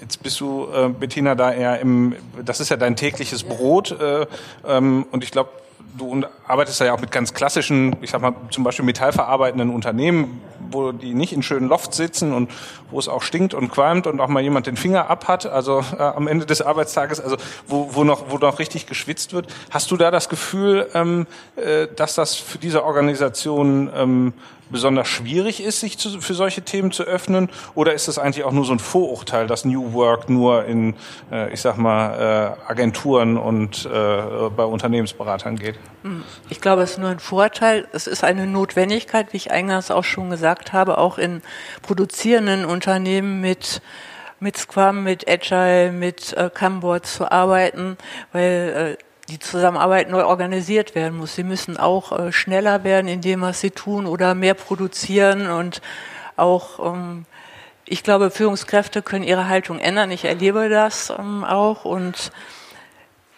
Jetzt bist du, äh, Bettina, da eher im, das ist ja dein tägliches Brot äh, ähm, und ich glaube, du arbeitest ja auch mit ganz klassischen, ich sag mal, zum Beispiel metallverarbeitenden Unternehmen, wo die nicht in schönen Loft sitzen und wo es auch stinkt und qualmt und auch mal jemand den Finger ab hat, also äh, am Ende des Arbeitstages, also wo, wo, noch, wo noch richtig geschwitzt wird. Hast du da das Gefühl, ähm, äh, dass das für diese Organisation ähm, besonders schwierig ist, sich zu, für solche Themen zu öffnen? Oder ist das eigentlich auch nur so ein Vorurteil, dass New Work nur in, äh, ich sag mal, äh, Agenturen und äh, bei Unternehmensberatern geht? Hm. Ich glaube, es ist nur ein Vorteil. Es ist eine Notwendigkeit, wie ich eingangs auch schon gesagt habe, auch in produzierenden Unternehmen mit mit Scrum, mit Agile, mit äh, Kanban zu arbeiten, weil äh, die Zusammenarbeit neu organisiert werden muss. Sie müssen auch äh, schneller werden in dem, was sie tun oder mehr produzieren und auch, ähm, ich glaube, Führungskräfte können ihre Haltung ändern. Ich erlebe das ähm, auch und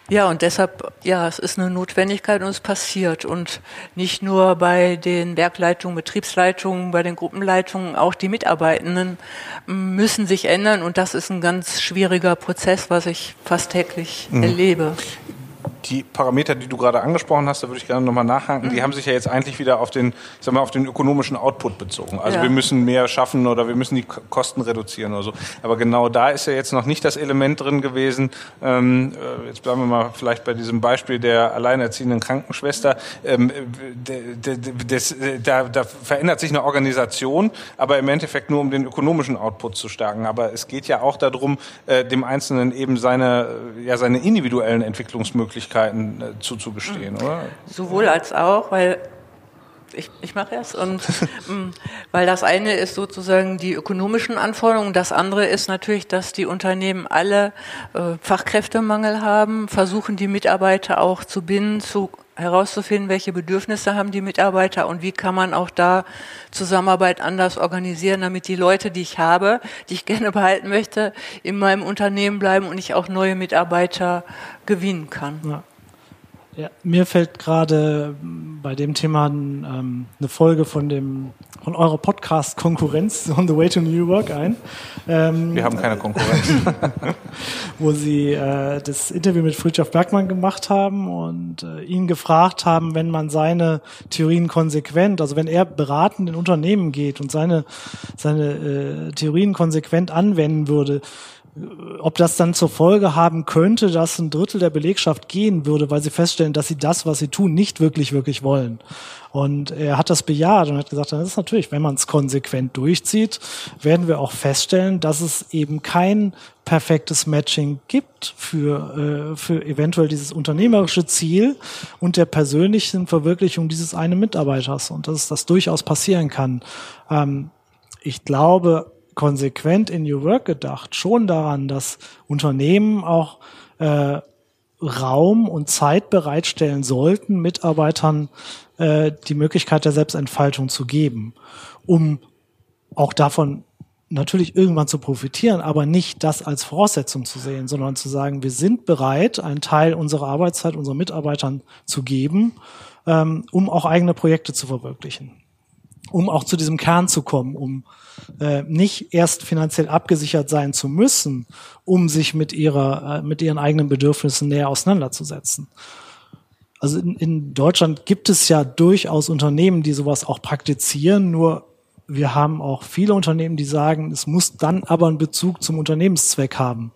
ja, und deshalb, ja, es ist eine Notwendigkeit und es passiert. Und nicht nur bei den Werkleitungen, Betriebsleitungen, bei den Gruppenleitungen, auch die Mitarbeitenden ähm, müssen sich ändern. Und das ist ein ganz schwieriger Prozess, was ich fast täglich mhm. erlebe die Parameter, die du gerade angesprochen hast, da würde ich gerne nochmal nachhaken, mhm. die haben sich ja jetzt eigentlich wieder auf den, ich sag mal, auf den ökonomischen Output bezogen. Also ja. wir müssen mehr schaffen oder wir müssen die Kosten reduzieren oder so. Aber genau da ist ja jetzt noch nicht das Element drin gewesen. Ähm, äh, jetzt bleiben wir mal vielleicht bei diesem Beispiel der alleinerziehenden Krankenschwester. Ähm, das, da, da verändert sich eine Organisation, aber im Endeffekt nur um den ökonomischen Output zu stärken. Aber es geht ja auch darum, äh, dem Einzelnen eben seine, ja, seine individuellen Entwicklungsmöglichkeiten Möglichkeiten äh, zuzugestehen, mhm. oder? Sowohl als auch, weil ich, ich mache es und mm, weil das eine ist sozusagen die ökonomischen Anforderungen, das andere ist natürlich, dass die Unternehmen alle äh, Fachkräftemangel haben, versuchen die Mitarbeiter auch zu binden, zu herauszufinden, welche Bedürfnisse haben die Mitarbeiter und wie kann man auch da Zusammenarbeit anders organisieren, damit die Leute, die ich habe, die ich gerne behalten möchte, in meinem Unternehmen bleiben und ich auch neue Mitarbeiter gewinnen kann. Ja. Ja, mir fällt gerade bei dem Thema ähm, eine Folge von dem von eurer Podcast-Konkurrenz On the Way to New Work ein. Ähm, Wir haben keine Konkurrenz. wo sie äh, das Interview mit Friedrich Bergmann gemacht haben und äh, ihn gefragt haben, wenn man seine Theorien konsequent, also wenn er beratend in Unternehmen geht und seine seine äh, Theorien konsequent anwenden würde, ob das dann zur Folge haben könnte, dass ein Drittel der Belegschaft gehen würde, weil sie feststellen, dass sie das, was sie tun, nicht wirklich, wirklich wollen. Und er hat das bejaht und hat gesagt, das ist natürlich, wenn man es konsequent durchzieht, werden wir auch feststellen, dass es eben kein perfektes Matching gibt für, äh, für eventuell dieses unternehmerische Ziel und der persönlichen Verwirklichung dieses einen Mitarbeiters und dass das durchaus passieren kann. Ähm, ich glaube, konsequent in New Work gedacht, schon daran, dass Unternehmen auch äh, Raum und Zeit bereitstellen sollten, Mitarbeitern äh, die Möglichkeit der Selbstentfaltung zu geben, um auch davon natürlich irgendwann zu profitieren, aber nicht das als Voraussetzung zu sehen, sondern zu sagen, wir sind bereit, einen Teil unserer Arbeitszeit unseren Mitarbeitern zu geben, ähm, um auch eigene Projekte zu verwirklichen, um auch zu diesem Kern zu kommen, um äh, nicht erst finanziell abgesichert sein zu müssen, um sich mit ihrer, äh, mit ihren eigenen Bedürfnissen näher auseinanderzusetzen. Also in, in Deutschland gibt es ja durchaus Unternehmen, die sowas auch praktizieren, nur wir haben auch viele Unternehmen, die sagen, es muss dann aber einen Bezug zum Unternehmenszweck haben.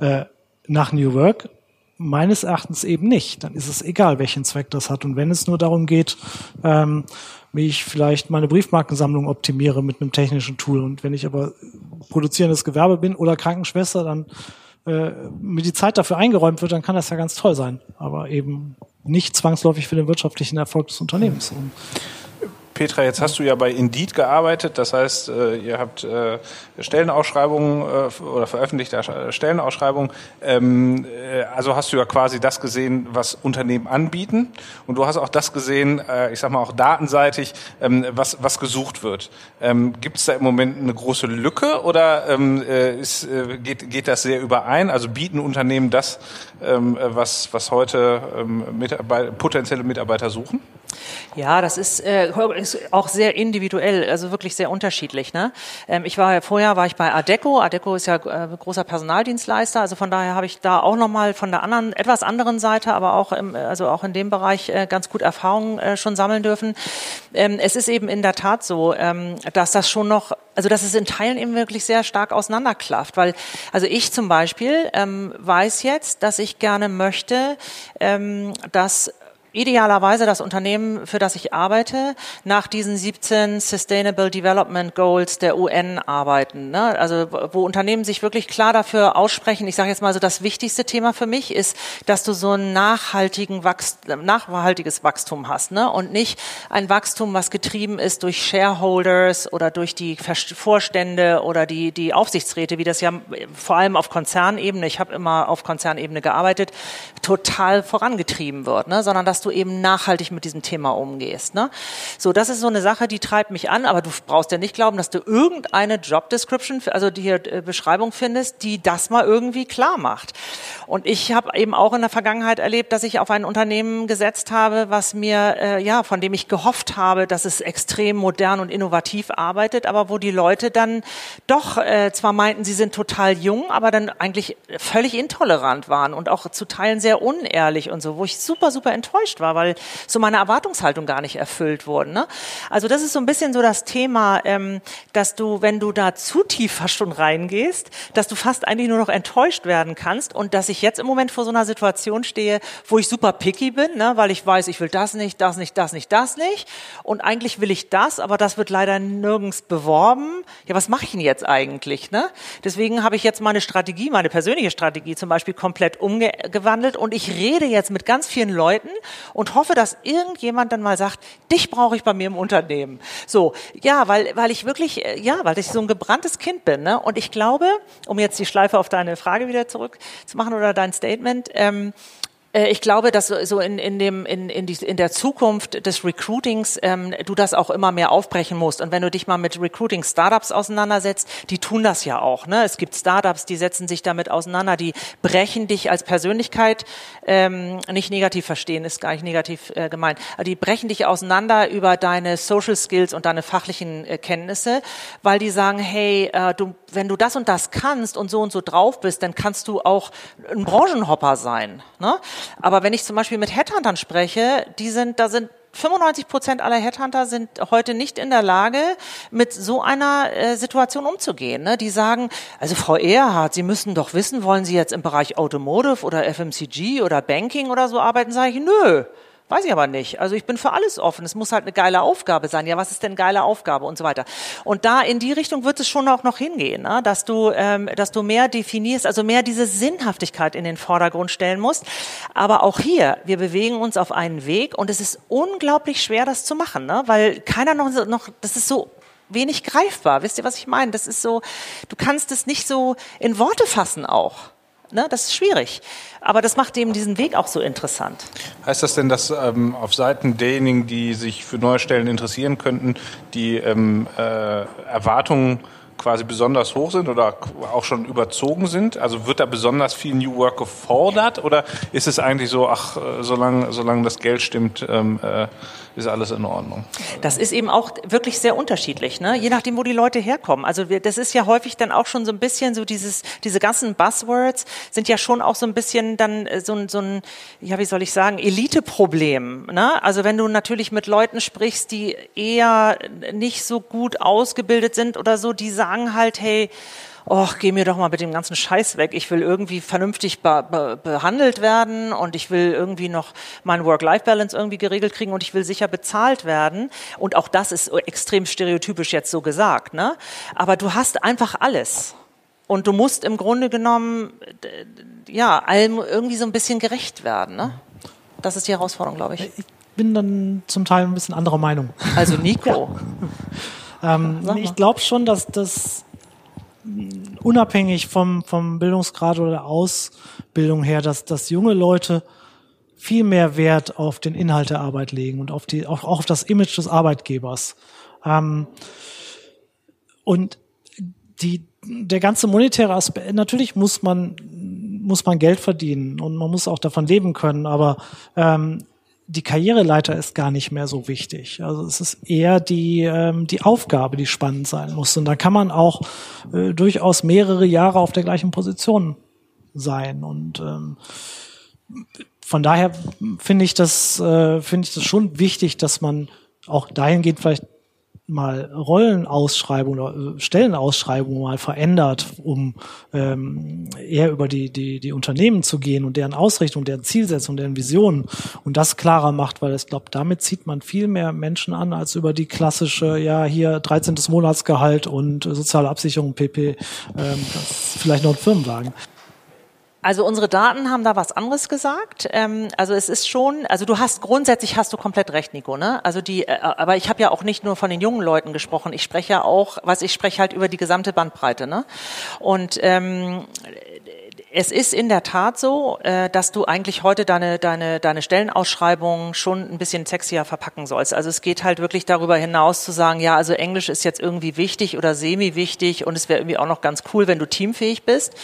Äh, nach New Work meines Erachtens eben nicht. Dann ist es egal, welchen Zweck das hat. Und wenn es nur darum geht, ähm, wie ich vielleicht meine Briefmarkensammlung optimiere mit einem technischen Tool. Und wenn ich aber produzierendes Gewerbe bin oder Krankenschwester, dann äh, mir die Zeit dafür eingeräumt wird, dann kann das ja ganz toll sein. Aber eben nicht zwangsläufig für den wirtschaftlichen Erfolg des Unternehmens. Und Petra, jetzt hast du ja bei Indeed gearbeitet, das heißt, äh, ihr habt äh, Stellenausschreibungen äh, oder veröffentlichte Stellenausschreibungen. Ähm, also hast du ja quasi das gesehen, was Unternehmen anbieten und du hast auch das gesehen, ich sag mal auch datenseitig, ähm, was, was gesucht wird. Ähm, Gibt es da im Moment eine große Lücke oder ist, geht, geht das sehr überein? Also bieten Unternehmen das, was, was heute Mitarbeiter, potenzielle Mitarbeiter suchen? Ja, das ist, äh, ist auch sehr individuell, also wirklich sehr unterschiedlich. Ne? Ähm, ich war vorher war ich bei Adeco. Adeco ist ja äh, großer Personaldienstleister, also von daher habe ich da auch noch mal von der anderen, etwas anderen Seite, aber auch im, also auch in dem Bereich äh, ganz gut Erfahrungen äh, schon sammeln dürfen. Ähm, es ist eben in der Tat so, ähm, dass das schon noch also dass es in Teilen eben wirklich sehr stark auseinanderklafft, weil also ich zum Beispiel ähm, weiß jetzt, dass ich gerne möchte, ähm, dass idealerweise das Unternehmen, für das ich arbeite, nach diesen 17 Sustainable Development Goals der UN arbeiten. Ne? Also wo Unternehmen sich wirklich klar dafür aussprechen. Ich sage jetzt mal so, das wichtigste Thema für mich ist, dass du so ein nachhaltigen Wachst nachhaltiges Wachstum hast ne? und nicht ein Wachstum, was getrieben ist durch Shareholders oder durch die Vorstände oder die, die Aufsichtsräte, wie das ja vor allem auf Konzernebene, ich habe immer auf Konzernebene gearbeitet, total vorangetrieben wird, ne? sondern dass du eben nachhaltig mit diesem Thema umgehst. Ne? So, das ist so eine Sache, die treibt mich an, aber du brauchst ja nicht glauben, dass du irgendeine Job Description, also die äh, Beschreibung findest, die das mal irgendwie klar macht. Und ich habe eben auch in der Vergangenheit erlebt, dass ich auf ein Unternehmen gesetzt habe, was mir, äh, ja, von dem ich gehofft habe, dass es extrem modern und innovativ arbeitet, aber wo die Leute dann doch äh, zwar meinten, sie sind total jung, aber dann eigentlich völlig intolerant waren und auch zu Teilen sehr unehrlich und so, wo ich super, super enttäuscht enttäuscht war, weil so meine Erwartungshaltung gar nicht erfüllt wurden. Ne? Also das ist so ein bisschen so das Thema, ähm, dass du, wenn du da zu tief schon reingehst, dass du fast eigentlich nur noch enttäuscht werden kannst und dass ich jetzt im Moment vor so einer Situation stehe, wo ich super picky bin, ne? weil ich weiß, ich will das nicht, das nicht, das nicht, das nicht und eigentlich will ich das, aber das wird leider nirgends beworben. Ja, was mache ich denn jetzt eigentlich? Ne? Deswegen habe ich jetzt meine Strategie, meine persönliche Strategie zum Beispiel komplett umgewandelt und ich rede jetzt mit ganz vielen Leuten und hoffe, dass irgendjemand dann mal sagt, dich brauche ich bei mir im Unternehmen. So, ja, weil, weil ich wirklich, äh, ja, weil ich so ein gebranntes Kind bin. Ne? Und ich glaube, um jetzt die Schleife auf deine Frage wieder zurückzumachen oder dein Statement, ähm, äh, ich glaube, dass so in, in, dem, in, in, die, in der Zukunft des Recruitings ähm, du das auch immer mehr aufbrechen musst. Und wenn du dich mal mit Recruiting-Startups auseinandersetzt, die tun das ja auch. Ne? Es gibt Startups, die setzen sich damit auseinander, die brechen dich als Persönlichkeit ähm, nicht negativ verstehen, ist gar nicht negativ äh, gemeint. Aber die brechen dich auseinander über deine Social Skills und deine fachlichen äh, Kenntnisse, weil die sagen, hey, äh, du, wenn du das und das kannst und so und so drauf bist, dann kannst du auch ein Branchenhopper sein. Ne? Aber wenn ich zum Beispiel mit Headhuntern spreche, die sind, da sind 95 Prozent aller Headhunter sind heute nicht in der Lage, mit so einer äh, Situation umzugehen. Ne? Die sagen, also Frau Ehrhardt, Sie müssen doch wissen, wollen Sie jetzt im Bereich Automotive oder FMCG oder Banking oder so arbeiten? Sage ich, nö. Weiß ich aber nicht. Also ich bin für alles offen. Es muss halt eine geile Aufgabe sein. Ja, was ist denn geile Aufgabe und so weiter. Und da in die Richtung wird es schon auch noch hingehen, ne? dass du, ähm, dass du mehr definierst, also mehr diese Sinnhaftigkeit in den Vordergrund stellen musst. Aber auch hier, wir bewegen uns auf einen Weg und es ist unglaublich schwer, das zu machen, ne? weil keiner noch, noch, das ist so wenig greifbar. Wisst ihr, was ich meine? Das ist so, du kannst es nicht so in Worte fassen auch. Ne? Das ist schwierig. Aber das macht eben diesen Weg auch so interessant. Heißt das denn, dass ähm, auf Seiten derjenigen, die sich für neue Stellen interessieren könnten, die ähm, äh, Erwartungen quasi besonders hoch sind oder auch schon überzogen sind? Also wird da besonders viel New Work gefordert oder ist es eigentlich so, ach, äh, solange, solange das Geld stimmt, ähm, äh, ist alles in Ordnung. Das ist eben auch wirklich sehr unterschiedlich, ne? je nachdem, wo die Leute herkommen. Also wir, das ist ja häufig dann auch schon so ein bisschen so dieses, diese ganzen Buzzwords sind ja schon auch so ein bisschen dann äh, so ein, so ein ja, wie soll ich sagen, Eliteproblem. Ne? Also wenn du natürlich mit Leuten sprichst, die eher nicht so gut ausgebildet sind oder so, die sagen halt, hey, oh, geh mir doch mal mit dem ganzen Scheiß weg. Ich will irgendwie vernünftig be be behandelt werden und ich will irgendwie noch mein Work-Life-Balance irgendwie geregelt kriegen und ich will sicher bezahlt werden. Und auch das ist extrem stereotypisch jetzt so gesagt, ne? Aber du hast einfach alles. Und du musst im Grunde genommen, ja, allem irgendwie so ein bisschen gerecht werden, ne? Das ist die Herausforderung, glaube ich. Ich bin dann zum Teil ein bisschen anderer Meinung. Also Nico. Ja. ähm, ich glaube schon, dass das unabhängig vom, vom Bildungsgrad oder der Ausbildung her, dass, dass junge Leute viel mehr Wert auf den Inhalt der Arbeit legen und auf die, auch, auch auf das Image des Arbeitgebers. Ähm, und die, der ganze monetäre Aspekt, natürlich muss man, muss man Geld verdienen und man muss auch davon leben können, aber ähm, die Karriereleiter ist gar nicht mehr so wichtig. Also es ist eher die, ähm, die Aufgabe, die spannend sein muss. Und da kann man auch äh, durchaus mehrere Jahre auf der gleichen Position sein. Und ähm, von daher finde ich das, äh, finde ich das schon wichtig, dass man auch dahingehend vielleicht mal Rollenausschreibungen oder äh, Stellenausschreibungen mal verändert, um ähm, eher über die, die, die Unternehmen zu gehen und deren Ausrichtung, deren Zielsetzung, deren Visionen und das klarer macht, weil ich glaube, damit zieht man viel mehr Menschen an, als über die klassische, ja, hier 13. Monatsgehalt und soziale Absicherung PP, ähm, das vielleicht noch ein Firmenwagen. Also unsere Daten haben da was anderes gesagt. Ähm, also es ist schon, also du hast grundsätzlich hast du komplett recht, Nico. Ne? Also die, äh, aber ich habe ja auch nicht nur von den jungen Leuten gesprochen. Ich spreche ja auch, was ich spreche halt über die gesamte Bandbreite. Ne? Und ähm, es ist in der Tat so, äh, dass du eigentlich heute deine, deine, deine Stellenausschreibung schon ein bisschen sexier verpacken sollst. Also es geht halt wirklich darüber hinaus zu sagen, ja, also Englisch ist jetzt irgendwie wichtig oder semi-wichtig und es wäre irgendwie auch noch ganz cool, wenn du teamfähig bist.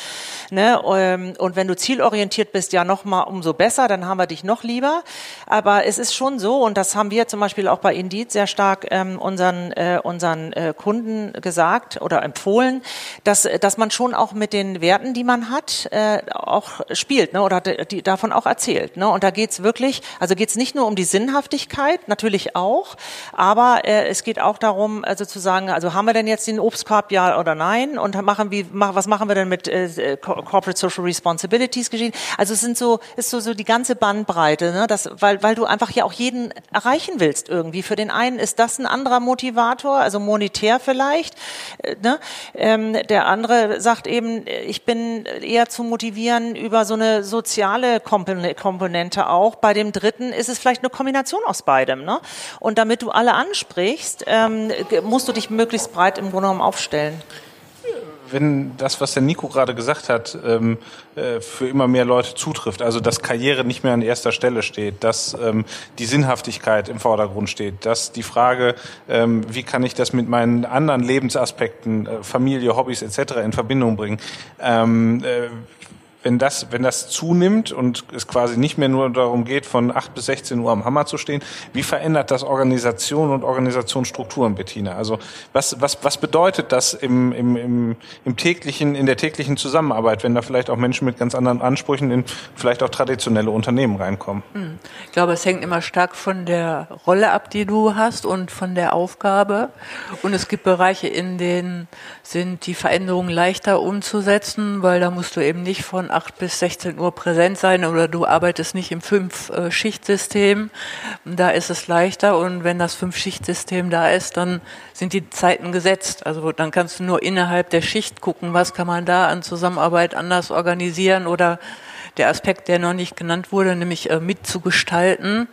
Ne? Ähm, und wenn du zielorientiert bist, ja noch mal umso besser, dann haben wir dich noch lieber. Aber es ist schon so, und das haben wir zum Beispiel auch bei Indeed sehr stark ähm, unseren, äh, unseren äh, Kunden gesagt oder empfohlen, dass, dass man schon auch mit den Werten, die man hat, äh, auch spielt ne, oder die, davon auch erzählt. Ne? Und da geht's wirklich, also geht's nicht nur um die Sinnhaftigkeit, natürlich auch, aber äh, es geht auch darum, also zu sagen, also haben wir denn jetzt den Obstkorb, ja oder nein? Und machen wie, mach, was machen wir denn mit äh, Corporate Social Responsibilities geschehen? Also es sind so, ist so, so die ganze Bandbreite, ne? das, weil, weil du einfach ja auch jeden erreichen willst irgendwie. Für den einen ist das ein anderer Motivator, also monetär vielleicht. Äh, ne? ähm, der andere sagt eben, ich bin eher zum motivieren über so eine soziale Komponente auch. Bei dem dritten ist es vielleicht eine Kombination aus beidem. Ne? Und damit du alle ansprichst, ähm, musst du dich möglichst breit im Grunde genommen aufstellen wenn das, was der Nico gerade gesagt hat, ähm, äh, für immer mehr Leute zutrifft, also dass Karriere nicht mehr an erster Stelle steht, dass ähm, die Sinnhaftigkeit im Vordergrund steht, dass die Frage, ähm, wie kann ich das mit meinen anderen Lebensaspekten, äh, Familie, Hobbys etc. in Verbindung bringen, ähm, äh, wenn das, wenn das zunimmt und es quasi nicht mehr nur darum geht, von 8 bis 16 Uhr am Hammer zu stehen, wie verändert das Organisation und Organisationsstrukturen, Bettina? Also was, was, was bedeutet das im, im, im, im täglichen, in der täglichen Zusammenarbeit, wenn da vielleicht auch Menschen mit ganz anderen Ansprüchen in vielleicht auch traditionelle Unternehmen reinkommen? Hm. Ich glaube, es hängt immer stark von der Rolle ab, die du hast und von der Aufgabe. Und es gibt Bereiche, in denen sind die Veränderungen leichter umzusetzen, weil da musst du eben nicht von 8 bis 16 Uhr präsent sein oder du arbeitest nicht im Fünf-Schicht-System. Da ist es leichter und wenn das Fünf-Schicht-System da ist, dann sind die Zeiten gesetzt. Also dann kannst du nur innerhalb der Schicht gucken, was kann man da an Zusammenarbeit anders organisieren oder der Aspekt, der noch nicht genannt wurde, nämlich äh, mitzugestalten.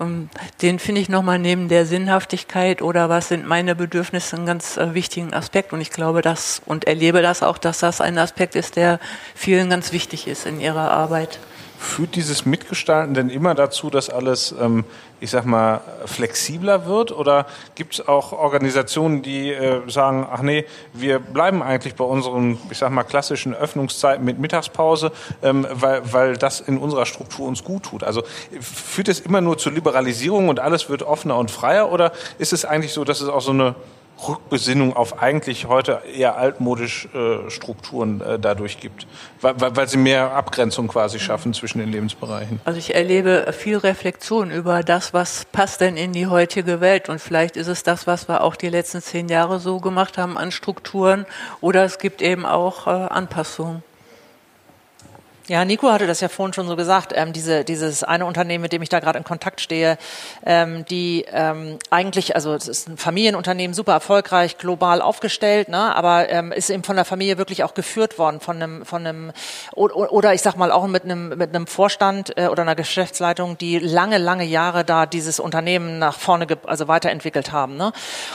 Ähm, den finde ich nochmal neben der Sinnhaftigkeit oder was sind meine Bedürfnisse einen ganz äh, wichtigen Aspekt. Und ich glaube das und erlebe das auch, dass das ein Aspekt ist, der vielen ganz wichtig ist in ihrer Arbeit. Führt dieses Mitgestalten denn immer dazu, dass alles, ähm, ich sag mal, flexibler wird? Oder gibt es auch Organisationen, die äh, sagen, ach nee, wir bleiben eigentlich bei unseren, ich sag mal, klassischen Öffnungszeiten mit Mittagspause, ähm, weil, weil das in unserer Struktur uns gut tut? Also führt es immer nur zur Liberalisierung und alles wird offener und freier? Oder ist es eigentlich so, dass es auch so eine Rückbesinnung auf eigentlich heute eher altmodisch äh, Strukturen äh, dadurch gibt, weil, weil sie mehr Abgrenzung quasi schaffen zwischen den Lebensbereichen. Also ich erlebe viel Reflexion über das, was passt denn in die heutige Welt und vielleicht ist es das, was wir auch die letzten zehn Jahre so gemacht haben an Strukturen oder es gibt eben auch äh, Anpassungen. Ja, Nico hatte das ja vorhin schon so gesagt, ähm, diese, dieses eine Unternehmen, mit dem ich da gerade in Kontakt stehe, ähm, die ähm, eigentlich, also es ist ein Familienunternehmen, super erfolgreich, global aufgestellt, ne, aber ähm, ist eben von der Familie wirklich auch geführt worden, von einem, von einem oder, ich sag mal auch mit einem, mit einem Vorstand äh, oder einer Geschäftsleitung, die lange, lange Jahre da dieses Unternehmen nach vorne, also weiterentwickelt haben. Ne?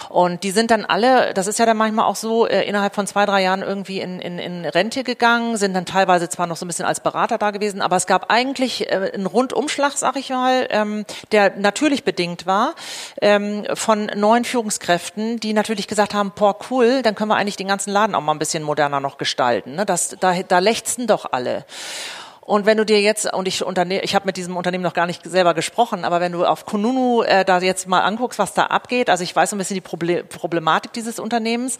Und die sind dann alle, das ist ja dann manchmal auch so, äh, innerhalb von zwei, drei Jahren irgendwie in, in, in Rente gegangen, sind dann teilweise zwar noch so ein bisschen als Berater da gewesen, aber es gab eigentlich äh, einen Rundumschlag, sag ich mal, ähm, der natürlich bedingt war ähm, von neuen Führungskräften, die natürlich gesagt haben, boah, cool, dann können wir eigentlich den ganzen Laden auch mal ein bisschen moderner noch gestalten. Ne? Das, da, da lechzen doch alle. Und wenn du dir jetzt, und ich, unterne ich habe mit diesem Unternehmen noch gar nicht selber gesprochen, aber wenn du auf Kununu äh, da jetzt mal anguckst, was da abgeht, also ich weiß ein bisschen die Proble Problematik dieses Unternehmens,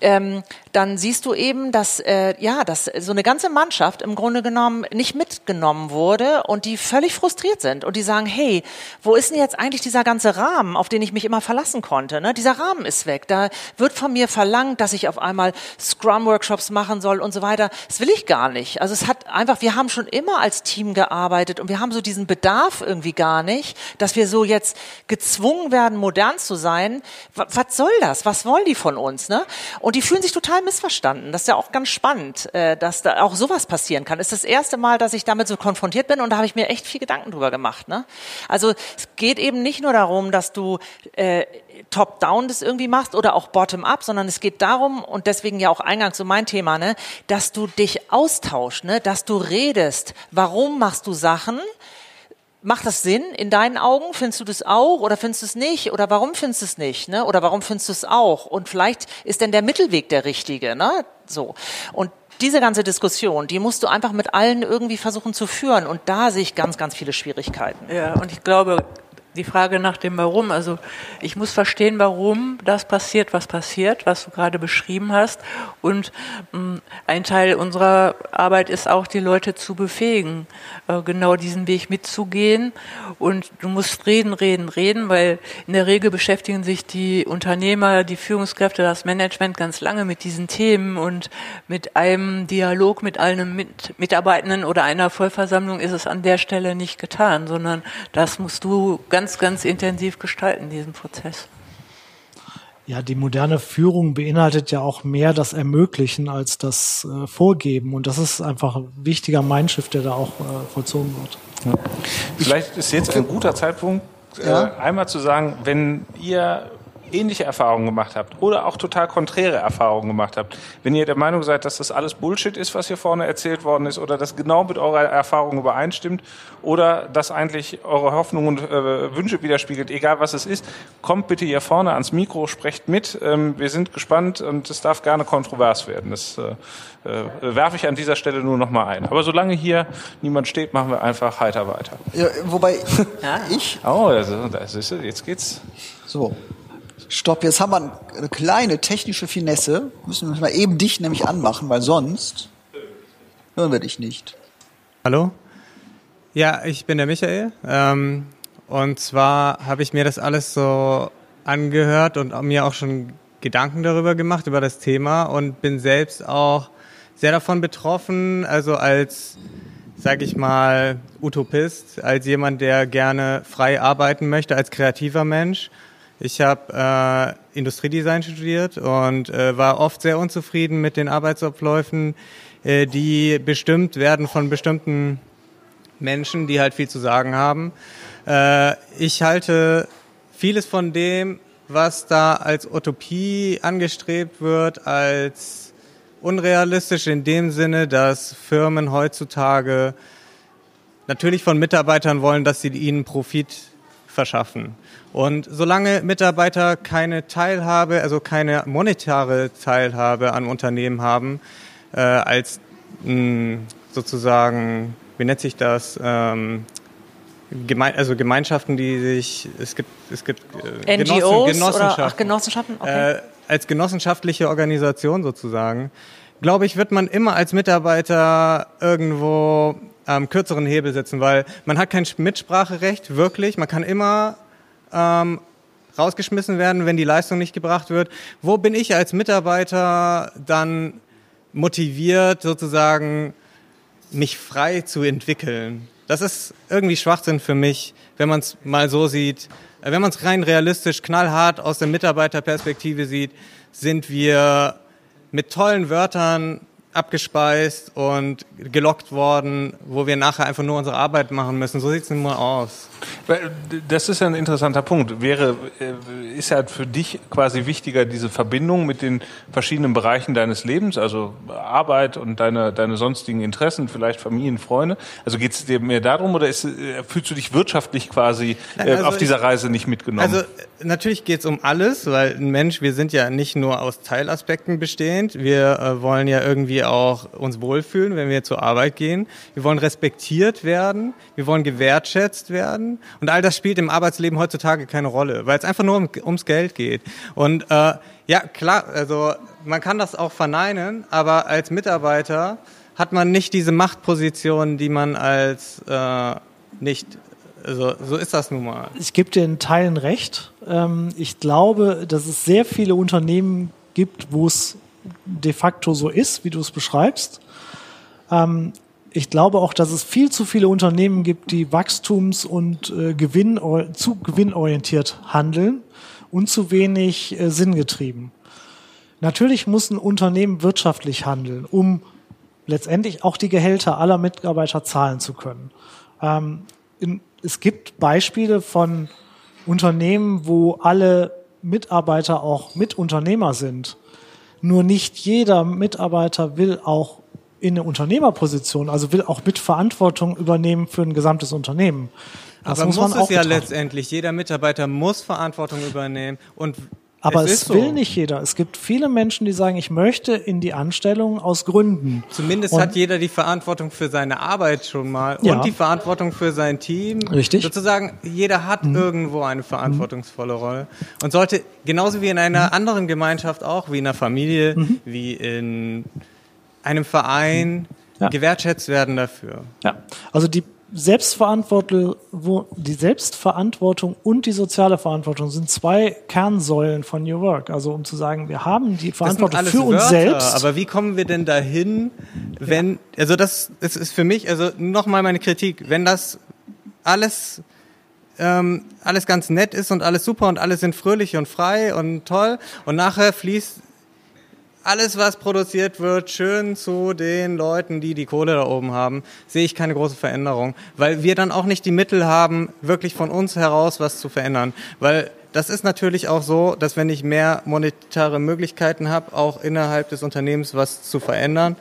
ähm, dann siehst du eben, dass äh, ja, dass so eine ganze Mannschaft im Grunde genommen nicht mitgenommen wurde und die völlig frustriert sind und die sagen, hey, wo ist denn jetzt eigentlich dieser ganze Rahmen, auf den ich mich immer verlassen konnte? Ne? Dieser Rahmen ist weg. Da wird von mir verlangt, dass ich auf einmal Scrum-Workshops machen soll und so weiter. Das will ich gar nicht. Also es hat einfach, wir haben schon immer als Team gearbeitet und wir haben so diesen Bedarf irgendwie gar nicht, dass wir so jetzt gezwungen werden, modern zu sein. Was, was soll das? Was wollen die von uns? Ne? Und die fühlen sich total missverstanden. Das ist ja auch ganz spannend, äh, dass da auch sowas passieren kann. Ist das erste Mal, dass ich damit so konfrontiert bin und da habe ich mir echt viel Gedanken drüber gemacht. Ne? Also es geht eben nicht nur darum, dass du äh, top-down das irgendwie machst oder auch bottom-up, sondern es geht darum, und deswegen ja auch eingangs so mein Thema, ne, dass du dich austauschst, ne, dass du redest. Warum machst du Sachen? Macht das Sinn in deinen Augen? Findest du das auch oder findest du es nicht? Oder warum findest du es nicht? Ne? Oder warum findest du es auch? Und vielleicht ist denn der Mittelweg der richtige. Ne? So. Und diese ganze Diskussion, die musst du einfach mit allen irgendwie versuchen zu führen. Und da sehe ich ganz, ganz viele Schwierigkeiten. Ja, und ich glaube, die Frage nach dem Warum. Also ich muss verstehen, warum das passiert, was passiert, was du gerade beschrieben hast. Und mh, mm, ein Teil unserer Arbeit ist auch, die Leute zu befähigen, äh, genau diesen Weg mitzugehen. Und du musst reden, reden, reden, weil in der Regel beschäftigen sich die Unternehmer, die Führungskräfte, das Management ganz lange mit diesen Themen und mit einem Dialog mit allen mit Mitarbeitenden oder einer Vollversammlung ist es an der Stelle nicht getan, sondern das musst du ganz ganz, ganz intensiv gestalten, diesen Prozess. Ja, die moderne Führung beinhaltet ja auch mehr das Ermöglichen als das äh, Vorgeben. Und das ist einfach ein wichtiger Mindshift, der da auch äh, vollzogen wird. Ja. Vielleicht ist jetzt ein guter Zeitpunkt, äh, ja? einmal zu sagen, wenn ihr ähnliche Erfahrungen gemacht habt oder auch total konträre Erfahrungen gemacht habt, wenn ihr der Meinung seid, dass das alles Bullshit ist, was hier vorne erzählt worden ist, oder das genau mit eurer Erfahrung übereinstimmt, oder das eigentlich eure Hoffnungen und äh, Wünsche widerspiegelt, egal was es ist, kommt bitte hier vorne ans Mikro, sprecht mit. Ähm, wir sind gespannt und es darf gerne kontrovers werden. Das äh, äh, werfe ich an dieser Stelle nur noch mal ein. Aber solange hier niemand steht, machen wir einfach heiter weiter. Ja, wobei ich. Oh, also, das ist, jetzt geht's. So. Stopp, jetzt haben wir eine kleine technische Finesse. Müssen wir mal eben dich nämlich anmachen, weil sonst hören wir dich nicht. Hallo? Ja, ich bin der Michael. Ähm, und zwar habe ich mir das alles so angehört und mir auch schon Gedanken darüber gemacht, über das Thema und bin selbst auch sehr davon betroffen, also als, sage ich mal, Utopist, als jemand, der gerne frei arbeiten möchte, als kreativer Mensch ich habe äh, Industriedesign studiert und äh, war oft sehr unzufrieden mit den Arbeitsabläufen, äh, die bestimmt werden von bestimmten Menschen, die halt viel zu sagen haben. Äh, ich halte vieles von dem, was da als Utopie angestrebt wird, als unrealistisch in dem Sinne, dass Firmen heutzutage natürlich von Mitarbeitern wollen, dass sie ihnen Profit verschaffen. Und solange Mitarbeiter keine Teilhabe, also keine monetare Teilhabe an Unternehmen haben, äh, als mh, hm, sozusagen, wie nennt sich das, ähm, Gemein, also Gemeinschaften, die sich, es gibt, es gibt äh, NGOs Genossen, Genossenschaften, oder, ach, Genossenschaften? Okay. Äh, als genossenschaftliche Organisation sozusagen, glaube ich, wird man immer als Mitarbeiter irgendwo am kürzeren Hebel sitzen, weil man hat kein Mitspracherecht, wirklich. Man kann immer ähm, rausgeschmissen werden, wenn die Leistung nicht gebracht wird. Wo bin ich als Mitarbeiter dann motiviert, sozusagen mich frei zu entwickeln? Das ist irgendwie Schwachsinn für mich, wenn man es mal so sieht. Äh, wenn man es rein realistisch, knallhart aus der Mitarbeiterperspektive sieht, sind wir mit tollen Wörtern abgespeist und gelockt worden, wo wir nachher einfach nur unsere Arbeit machen müssen. So sieht es nun mal aus. Das ist ja ein interessanter Punkt. Wäre, äh, ist ja für dich quasi wichtiger diese Verbindung mit den verschiedenen Bereichen deines Lebens, also Arbeit und deine, deine sonstigen Interessen, vielleicht Familien, Freunde. Also geht es dir mehr darum oder ist, äh, fühlst du dich wirtschaftlich quasi Nein, äh, also auf dieser Reise nicht mitgenommen? Also natürlich geht es um alles, weil ein Mensch, wir sind ja nicht nur aus Teilaspekten bestehend. Wir äh, wollen ja irgendwie auch uns wohlfühlen, wenn wir zur Arbeit gehen. Wir wollen respektiert werden. Wir wollen gewertschätzt werden. Und all das spielt im Arbeitsleben heutzutage keine Rolle, weil es einfach nur um, ums Geld geht. Und äh, ja, klar, also man kann das auch verneinen, aber als Mitarbeiter hat man nicht diese Machtposition, die man als äh, nicht also, so ist das nun mal. Ich gebe dir in Teilen recht. Ähm, ich glaube, dass es sehr viele Unternehmen gibt, wo es de facto so ist, wie du es beschreibst. Ähm, ich glaube auch, dass es viel zu viele Unternehmen gibt, die wachstums- und äh, Gewinn, zu gewinnorientiert handeln und zu wenig äh, sinngetrieben. Natürlich muss ein Unternehmen wirtschaftlich handeln, um letztendlich auch die Gehälter aller Mitarbeiter zahlen zu können. Ähm, in, es gibt Beispiele von Unternehmen, wo alle Mitarbeiter auch Mitunternehmer sind. Nur nicht jeder Mitarbeiter will auch in eine Unternehmerposition, also will auch mit Verantwortung übernehmen für ein gesamtes Unternehmen. Das Aber muss, muss es ja letztendlich. Jeder Mitarbeiter muss Verantwortung übernehmen und aber es, es will so. nicht jeder. Es gibt viele Menschen, die sagen, ich möchte in die Anstellung aus Gründen. Zumindest und hat jeder die Verantwortung für seine Arbeit schon mal ja. und die Verantwortung für sein Team. Richtig. Sozusagen, jeder hat mhm. irgendwo eine verantwortungsvolle mhm. Rolle und sollte genauso wie in einer mhm. anderen Gemeinschaft auch, wie in einer Familie, mhm. wie in einem Verein ja. gewertschätzt werden dafür. Ja, also die Selbstverantwortung, die Selbstverantwortung und die soziale Verantwortung sind zwei Kernsäulen von New Work. Also um zu sagen, wir haben die Verantwortung für uns Wörter, selbst. Aber wie kommen wir denn dahin, wenn, ja. also das, das ist für mich, also nochmal meine Kritik, wenn das alles ähm, alles ganz nett ist und alles super und alle sind fröhlich und frei und toll und nachher fließt alles, was produziert wird, schön zu den Leuten, die die Kohle da oben haben, sehe ich keine große Veränderung, weil wir dann auch nicht die Mittel haben, wirklich von uns heraus was zu verändern, weil das ist natürlich auch so, dass wenn ich mehr monetäre Möglichkeiten habe, auch innerhalb des Unternehmens was zu verändern,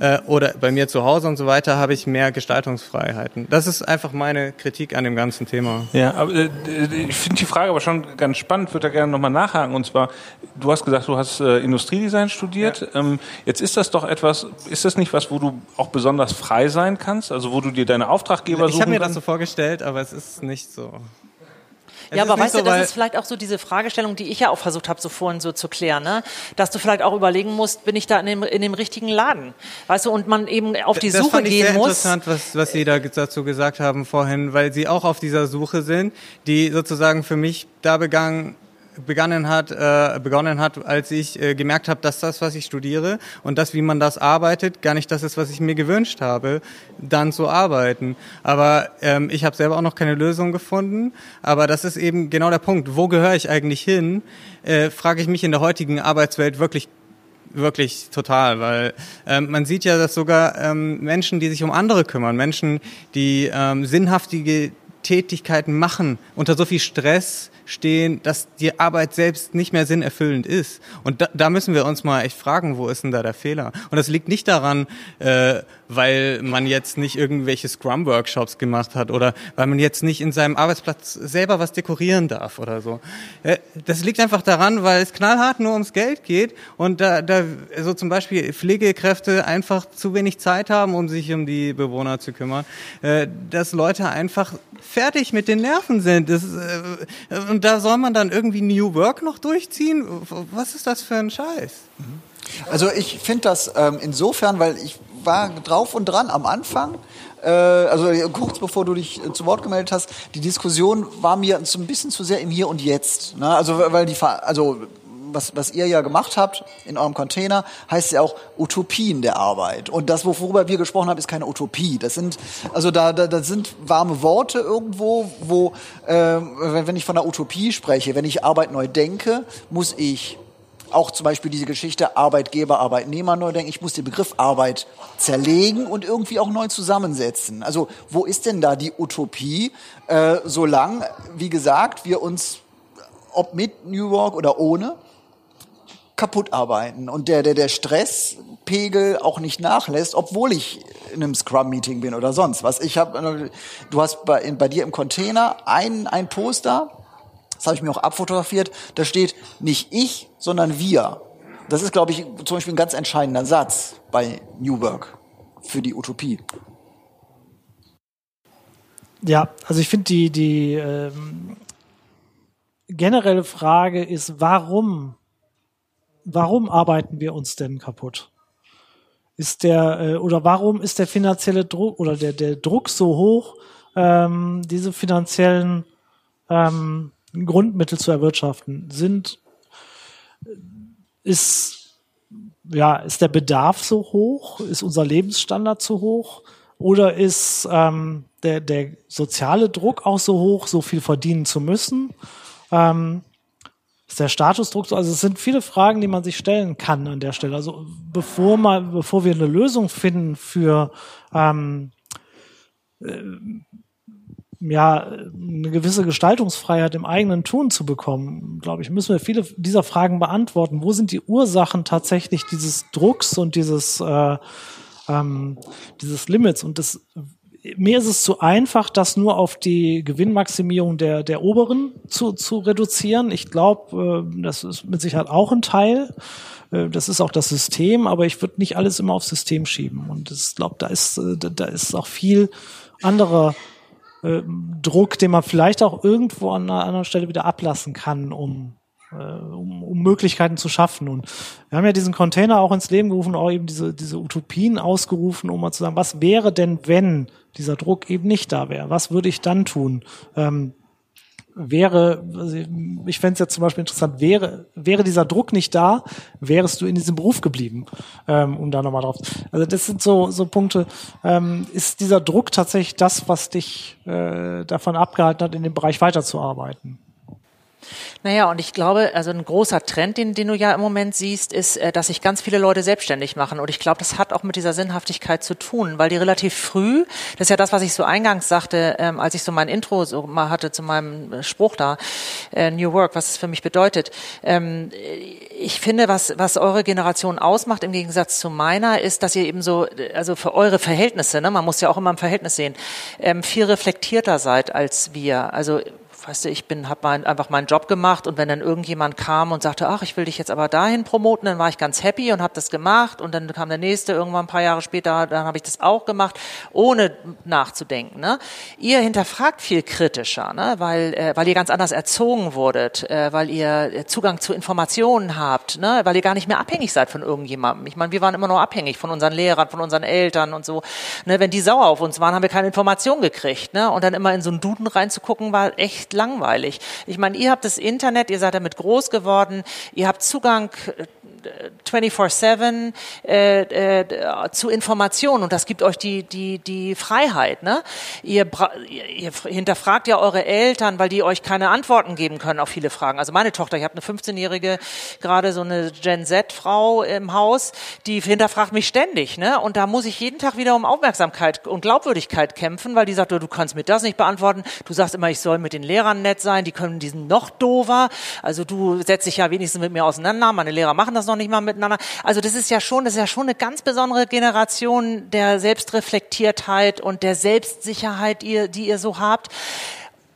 äh, oder bei mir zu Hause und so weiter habe ich mehr Gestaltungsfreiheiten. Das ist einfach meine Kritik an dem ganzen Thema. Ja, aber äh, ich finde die Frage aber schon ganz spannend, würde da gerne nochmal nachhaken. Und zwar, du hast gesagt, du hast äh, Industriedesign studiert. Ja. Ähm, jetzt ist das doch etwas, ist das nicht was, wo du auch besonders frei sein kannst? Also wo du dir deine Auftraggeber ich suchen Ich habe mir das so vorgestellt, aber es ist nicht so. Es ja, aber weißt so, du, das ist vielleicht auch so diese Fragestellung, die ich ja auch versucht habe, so vorhin so zu klären, ne? dass du vielleicht auch überlegen musst, bin ich da in dem, in dem richtigen Laden? Weißt du, und man eben auf die das Suche fand ich gehen sehr muss. interessant, was, was Sie da dazu gesagt haben vorhin, weil Sie auch auf dieser Suche sind, die sozusagen für mich da begangen, begonnen hat, äh, begonnen hat, als ich äh, gemerkt habe, dass das, was ich studiere und das, wie man das arbeitet, gar nicht das ist, was ich mir gewünscht habe, dann zu arbeiten. Aber ähm, ich habe selber auch noch keine Lösung gefunden. Aber das ist eben genau der Punkt. Wo gehöre ich eigentlich hin? Äh, Frage ich mich in der heutigen Arbeitswelt wirklich wirklich total, weil ähm, man sieht ja, dass sogar ähm, Menschen, die sich um andere kümmern, Menschen, die ähm, sinnhaftige Tätigkeiten machen, unter so viel Stress stehen, dass die Arbeit selbst nicht mehr sinnerfüllend ist. Und da, da müssen wir uns mal echt fragen, wo ist denn da der Fehler? Und das liegt nicht daran, äh, weil man jetzt nicht irgendwelche Scrum-Workshops gemacht hat oder weil man jetzt nicht in seinem Arbeitsplatz selber was dekorieren darf oder so. Äh, das liegt einfach daran, weil es knallhart nur ums Geld geht und da, da so zum Beispiel Pflegekräfte einfach zu wenig Zeit haben, um sich um die Bewohner zu kümmern, äh, dass Leute einfach fertig mit den Nerven sind. Das, äh, und da soll man dann irgendwie New Work noch durchziehen? Was ist das für ein Scheiß? Also ich finde das ähm, insofern, weil ich war drauf und dran am Anfang, äh, also kurz bevor du dich äh, zu Wort gemeldet hast, die Diskussion war mir so ein bisschen zu sehr im Hier und Jetzt. Ne? Also weil die, also was, was ihr ja gemacht habt in eurem Container, heißt ja auch Utopien der Arbeit. Und das, worüber wir gesprochen haben, ist keine Utopie. Das sind, also da, da, das sind warme Worte irgendwo, wo, äh, wenn, wenn ich von der Utopie spreche, wenn ich Arbeit neu denke, muss ich auch zum Beispiel diese Geschichte Arbeitgeber, Arbeitnehmer neu denken. Ich muss den Begriff Arbeit zerlegen und irgendwie auch neu zusammensetzen. Also wo ist denn da die Utopie, äh, solange, wie gesagt, wir uns, ob mit New York oder ohne, kaputt arbeiten und der, der, der Stresspegel auch nicht nachlässt, obwohl ich in einem Scrum-Meeting bin oder sonst was. Ich habe, du hast bei, in, bei dir im Container ein, ein Poster, das habe ich mir auch abfotografiert, da steht nicht ich, sondern wir. Das ist, glaube ich, zum Beispiel ein ganz entscheidender Satz bei New Work für die Utopie. Ja, also ich finde die, die ähm, generelle Frage ist, warum warum arbeiten wir uns denn kaputt? Ist der äh, oder warum ist der finanzielle Druck oder der der Druck so hoch, ähm, diese finanziellen ähm, Grundmittel zu erwirtschaften? Sind ist ja ist der Bedarf so hoch? Ist unser Lebensstandard zu hoch? Oder ist ähm, der, der soziale Druck auch so hoch, so viel verdienen zu müssen? Ähm, ist der Statusdruck so? Also es sind viele Fragen, die man sich stellen kann an der Stelle. Also bevor mal, bevor wir eine Lösung finden für ähm, äh, ja eine gewisse Gestaltungsfreiheit im eigenen Tun zu bekommen, glaube ich, müssen wir viele dieser Fragen beantworten. Wo sind die Ursachen tatsächlich dieses Drucks und dieses äh, ähm, dieses Limits? Und das mir ist es zu einfach, das nur auf die Gewinnmaximierung der, der Oberen zu, zu reduzieren. Ich glaube, äh, das ist mit Sicherheit auch ein Teil. Äh, das ist auch das System, aber ich würde nicht alles immer aufs System schieben. Und ich glaube, da ist, äh, da ist auch viel anderer äh, Druck, den man vielleicht auch irgendwo an einer anderen Stelle wieder ablassen kann, um äh, um, um Möglichkeiten zu schaffen. Und wir haben ja diesen Container auch ins Leben gerufen, auch eben diese, diese Utopien ausgerufen, um mal zu sagen, was wäre denn, wenn dieser Druck eben nicht da wäre? Was würde ich dann tun? Ähm, wäre, ich fände es jetzt zum Beispiel interessant, wäre, wäre dieser Druck nicht da, wärest du in diesem Beruf geblieben, ähm, um da nochmal drauf. Also das sind so, so Punkte. Ähm, ist dieser Druck tatsächlich das, was dich äh, davon abgehalten hat, in dem Bereich weiterzuarbeiten? Naja, und ich glaube, also ein großer Trend, den, den du ja im Moment siehst, ist, äh, dass sich ganz viele Leute selbstständig machen. Und ich glaube, das hat auch mit dieser Sinnhaftigkeit zu tun, weil die relativ früh, das ist ja das, was ich so eingangs sagte, ähm, als ich so mein Intro so mal hatte zu meinem äh, Spruch da, äh, New Work, was es für mich bedeutet. Ähm, ich finde, was, was eure Generation ausmacht, im Gegensatz zu meiner, ist, dass ihr eben so, also für eure Verhältnisse, ne, man muss ja auch immer im Verhältnis sehen, ähm, viel reflektierter seid als wir. Also weißt du, ich bin, habe mein, einfach meinen Job gemacht und wenn dann irgendjemand kam und sagte, ach, ich will dich jetzt aber dahin promoten, dann war ich ganz happy und habe das gemacht und dann kam der nächste irgendwann ein paar Jahre später, dann habe ich das auch gemacht, ohne nachzudenken. Ne? Ihr hinterfragt viel kritischer, ne? weil, äh, weil ihr ganz anders erzogen wurdet, äh, weil ihr Zugang zu Informationen habt, ne? weil ihr gar nicht mehr abhängig seid von irgendjemandem. Ich meine, wir waren immer nur abhängig von unseren Lehrern, von unseren Eltern und so. Ne? Wenn die sauer auf uns waren, haben wir keine Information gekriegt. Ne? Und dann immer in so einen Duden reinzugucken, war echt langweilig. Ich meine, ihr habt das Internet, ihr seid damit groß geworden, ihr habt Zugang 24-7 äh, äh, zu Informationen und das gibt euch die, die, die Freiheit. Ne? Ihr, ihr hinterfragt ja eure Eltern, weil die euch keine Antworten geben können auf viele Fragen. Also meine Tochter, ich habe eine 15-jährige, gerade so eine Gen Z-Frau im Haus, die hinterfragt mich ständig. Ne? Und da muss ich jeden Tag wieder um Aufmerksamkeit und Glaubwürdigkeit kämpfen, weil die sagt, du kannst mir das nicht beantworten. Du sagst immer, ich soll mit den Lehrern nett sein, die können diesen noch dover. Also du setzt dich ja wenigstens mit mir auseinander. Meine Lehrer machen das noch nicht mal miteinander. Also das ist ja schon, das ist ja schon eine ganz besondere Generation der Selbstreflektiertheit und der Selbstsicherheit, die ihr so habt.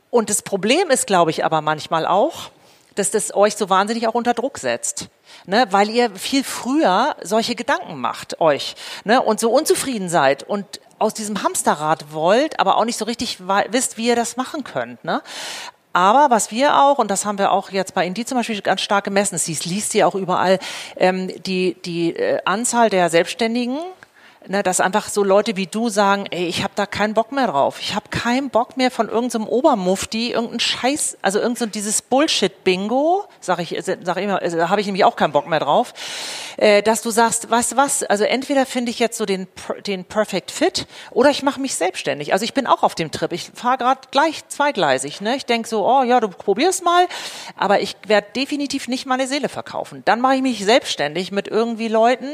Und das Problem ist, glaube ich, aber manchmal auch, dass das euch so wahnsinnig auch unter Druck setzt. Ne, weil ihr viel früher solche Gedanken macht euch ne, und so unzufrieden seid und aus diesem Hamsterrad wollt, aber auch nicht so richtig wisst, wie ihr das machen könnt. Ne? Aber was wir auch, und das haben wir auch jetzt bei Indeed zum Beispiel ganz stark gemessen, sie liest ihr auch überall, ähm, die, die äh, Anzahl der Selbstständigen, Ne, dass einfach so Leute wie du sagen, ey, ich habe da keinen Bock mehr drauf. Ich habe keinen Bock mehr von irgendeinem so Obermufti, irgendein Scheiß, also irgend so dieses Bullshit-Bingo, sag ich, sag ich immer, also, da habe ich nämlich auch keinen Bock mehr drauf, äh, dass du sagst, weißt du was, also entweder finde ich jetzt so den, den Perfect Fit oder ich mache mich selbstständig. Also ich bin auch auf dem Trip. Ich fahre gerade gleich zweigleisig. Ne? Ich denk so, oh ja, du probierst mal, aber ich werde definitiv nicht meine Seele verkaufen. Dann mache ich mich selbstständig mit irgendwie Leuten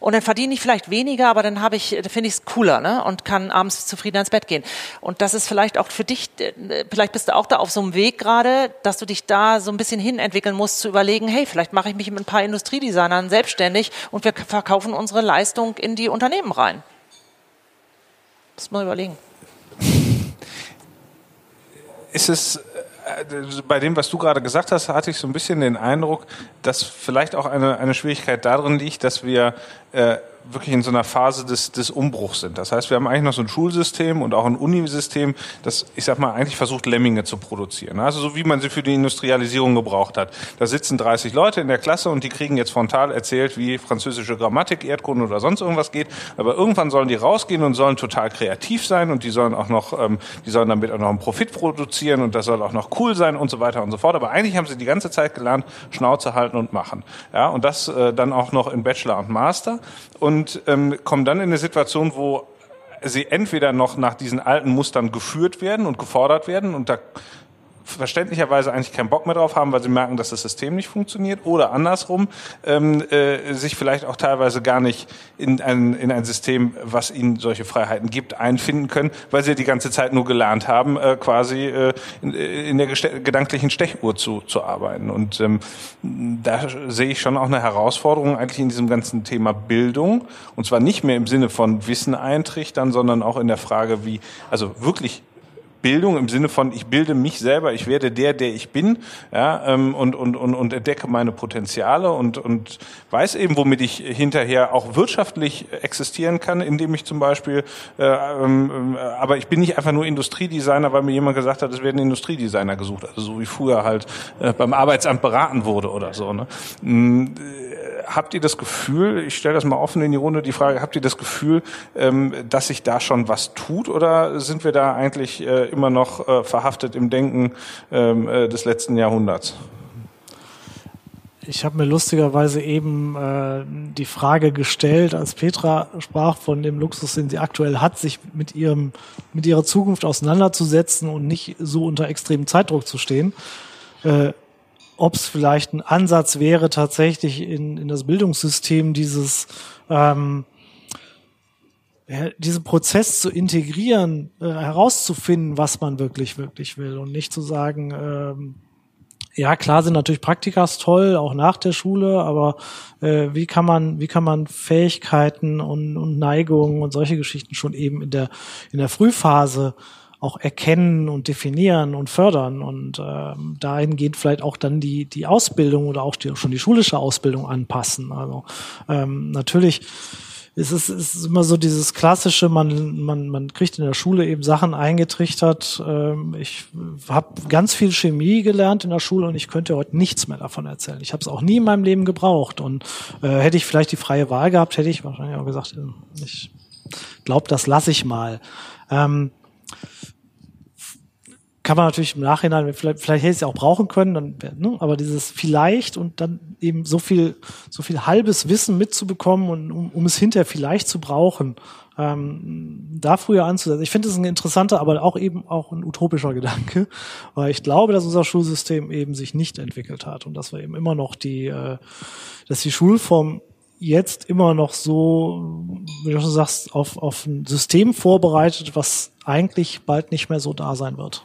und dann verdiene ich vielleicht weniger, aber dann dann habe ich, finde ich es cooler, ne? Und kann abends zufrieden ins Bett gehen. Und das ist vielleicht auch für dich, äh, vielleicht bist du auch da auf so einem Weg gerade, dass du dich da so ein bisschen hin entwickeln musst, zu überlegen, hey, vielleicht mache ich mich mit ein paar Industriedesignern selbstständig und wir verkaufen unsere Leistung in die Unternehmen rein. Muss man überlegen. Ist es bei dem, was du gerade gesagt hast, hatte ich so ein bisschen den Eindruck, dass vielleicht auch eine, eine Schwierigkeit darin liegt, dass wir äh, wirklich in so einer Phase des, des Umbruchs sind. Das heißt, wir haben eigentlich noch so ein Schulsystem und auch ein Unisystem, das, ich sag mal, eigentlich versucht, Lemminge zu produzieren. Also so wie man sie für die Industrialisierung gebraucht hat. Da sitzen 30 Leute in der Klasse und die kriegen jetzt frontal erzählt, wie französische Grammatik, Erdkunde oder sonst irgendwas geht. Aber irgendwann sollen die rausgehen und sollen total kreativ sein und die sollen auch noch, ähm, die sollen damit auch noch einen Profit produzieren und das soll auch noch cool sein und so weiter und so fort. Aber eigentlich haben sie die ganze Zeit gelernt, Schnauze halten und machen. Ja, und das äh, dann auch noch in Bachelor und Master. Und und ähm, kommen dann in eine Situation, wo sie entweder noch nach diesen alten Mustern geführt werden und gefordert werden und da verständlicherweise eigentlich keinen Bock mehr drauf haben, weil sie merken, dass das System nicht funktioniert oder andersrum ähm, äh, sich vielleicht auch teilweise gar nicht in ein, in ein System, was ihnen solche Freiheiten gibt, einfinden können, weil sie die ganze Zeit nur gelernt haben, äh, quasi äh, in, in der gedanklichen Stechuhr zu, zu arbeiten. Und ähm, da sehe ich schon auch eine Herausforderung eigentlich in diesem ganzen Thema Bildung und zwar nicht mehr im Sinne von Wissen eintrichtern, sondern auch in der Frage, wie also wirklich Bildung im Sinne von, ich bilde mich selber, ich werde der, der ich bin, ja, ähm, und, und, und, und entdecke meine Potenziale und, und weiß eben, womit ich hinterher auch wirtschaftlich existieren kann, indem ich zum Beispiel, äh, ähm, aber ich bin nicht einfach nur Industriedesigner, weil mir jemand gesagt hat, es werden Industriedesigner gesucht, also so wie früher halt äh, beim Arbeitsamt beraten wurde oder so. Ne? Habt ihr das Gefühl, ich stelle das mal offen in die Runde, die Frage, habt ihr das Gefühl, ähm, dass sich da schon was tut oder sind wir da eigentlich äh, immer noch äh, verhaftet im Denken ähm, äh, des letzten Jahrhunderts? Ich habe mir lustigerweise eben äh, die Frage gestellt, als Petra sprach von dem Luxus, den sie aktuell hat, sich mit ihrem mit ihrer Zukunft auseinanderzusetzen und nicht so unter extremem Zeitdruck zu stehen. Äh, ob es vielleicht ein Ansatz wäre, tatsächlich in, in das Bildungssystem dieses ähm, diesen Prozess zu integrieren, äh, herauszufinden, was man wirklich, wirklich will und nicht zu sagen, ähm, ja, klar sind natürlich Praktikas toll, auch nach der Schule, aber äh, wie kann man, wie kann man Fähigkeiten und, und Neigungen und solche Geschichten schon eben in der in der Frühphase auch erkennen und definieren und fördern und ähm, dahin geht vielleicht auch dann die die Ausbildung oder auch die, schon die schulische Ausbildung anpassen. Also ähm, natürlich es ist, es ist immer so dieses klassische, man, man, man kriegt in der Schule eben Sachen eingetrichtert. Ähm, ich habe ganz viel Chemie gelernt in der Schule und ich könnte heute nichts mehr davon erzählen. Ich habe es auch nie in meinem Leben gebraucht. Und äh, hätte ich vielleicht die freie Wahl gehabt, hätte ich wahrscheinlich auch gesagt, ich glaube, das lasse ich mal. Ähm, kann man natürlich im Nachhinein, vielleicht, vielleicht hätte ich es ja auch brauchen können, dann, ne, aber dieses vielleicht und dann eben so viel, so viel halbes Wissen mitzubekommen und um, um es hinterher vielleicht zu brauchen, ähm, da früher anzusetzen. Ich finde es ein interessanter, aber auch eben auch ein utopischer Gedanke, weil ich glaube, dass unser Schulsystem eben sich nicht entwickelt hat und dass wir eben immer noch die, äh, dass die Schulform jetzt immer noch so, wie du schon sagst, auf, auf ein System vorbereitet, was eigentlich bald nicht mehr so da sein wird.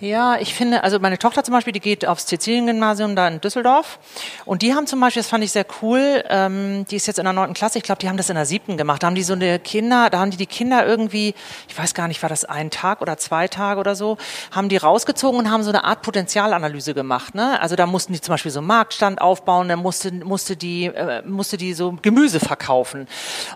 Ja, ich finde, also meine Tochter zum Beispiel, die geht aufs Sizilien-Gymnasium da in Düsseldorf. Und die haben zum Beispiel, das fand ich sehr cool, ähm, die ist jetzt in der neunten Klasse, ich glaube, die haben das in der siebten gemacht. Da haben die so eine Kinder, da haben die die Kinder irgendwie, ich weiß gar nicht, war das ein Tag oder zwei Tage oder so, haben die rausgezogen und haben so eine Art Potenzialanalyse gemacht. Ne? Also da mussten die zum Beispiel so einen Marktstand aufbauen, dann musste, musste, die, äh, musste die so Gemüse verkaufen.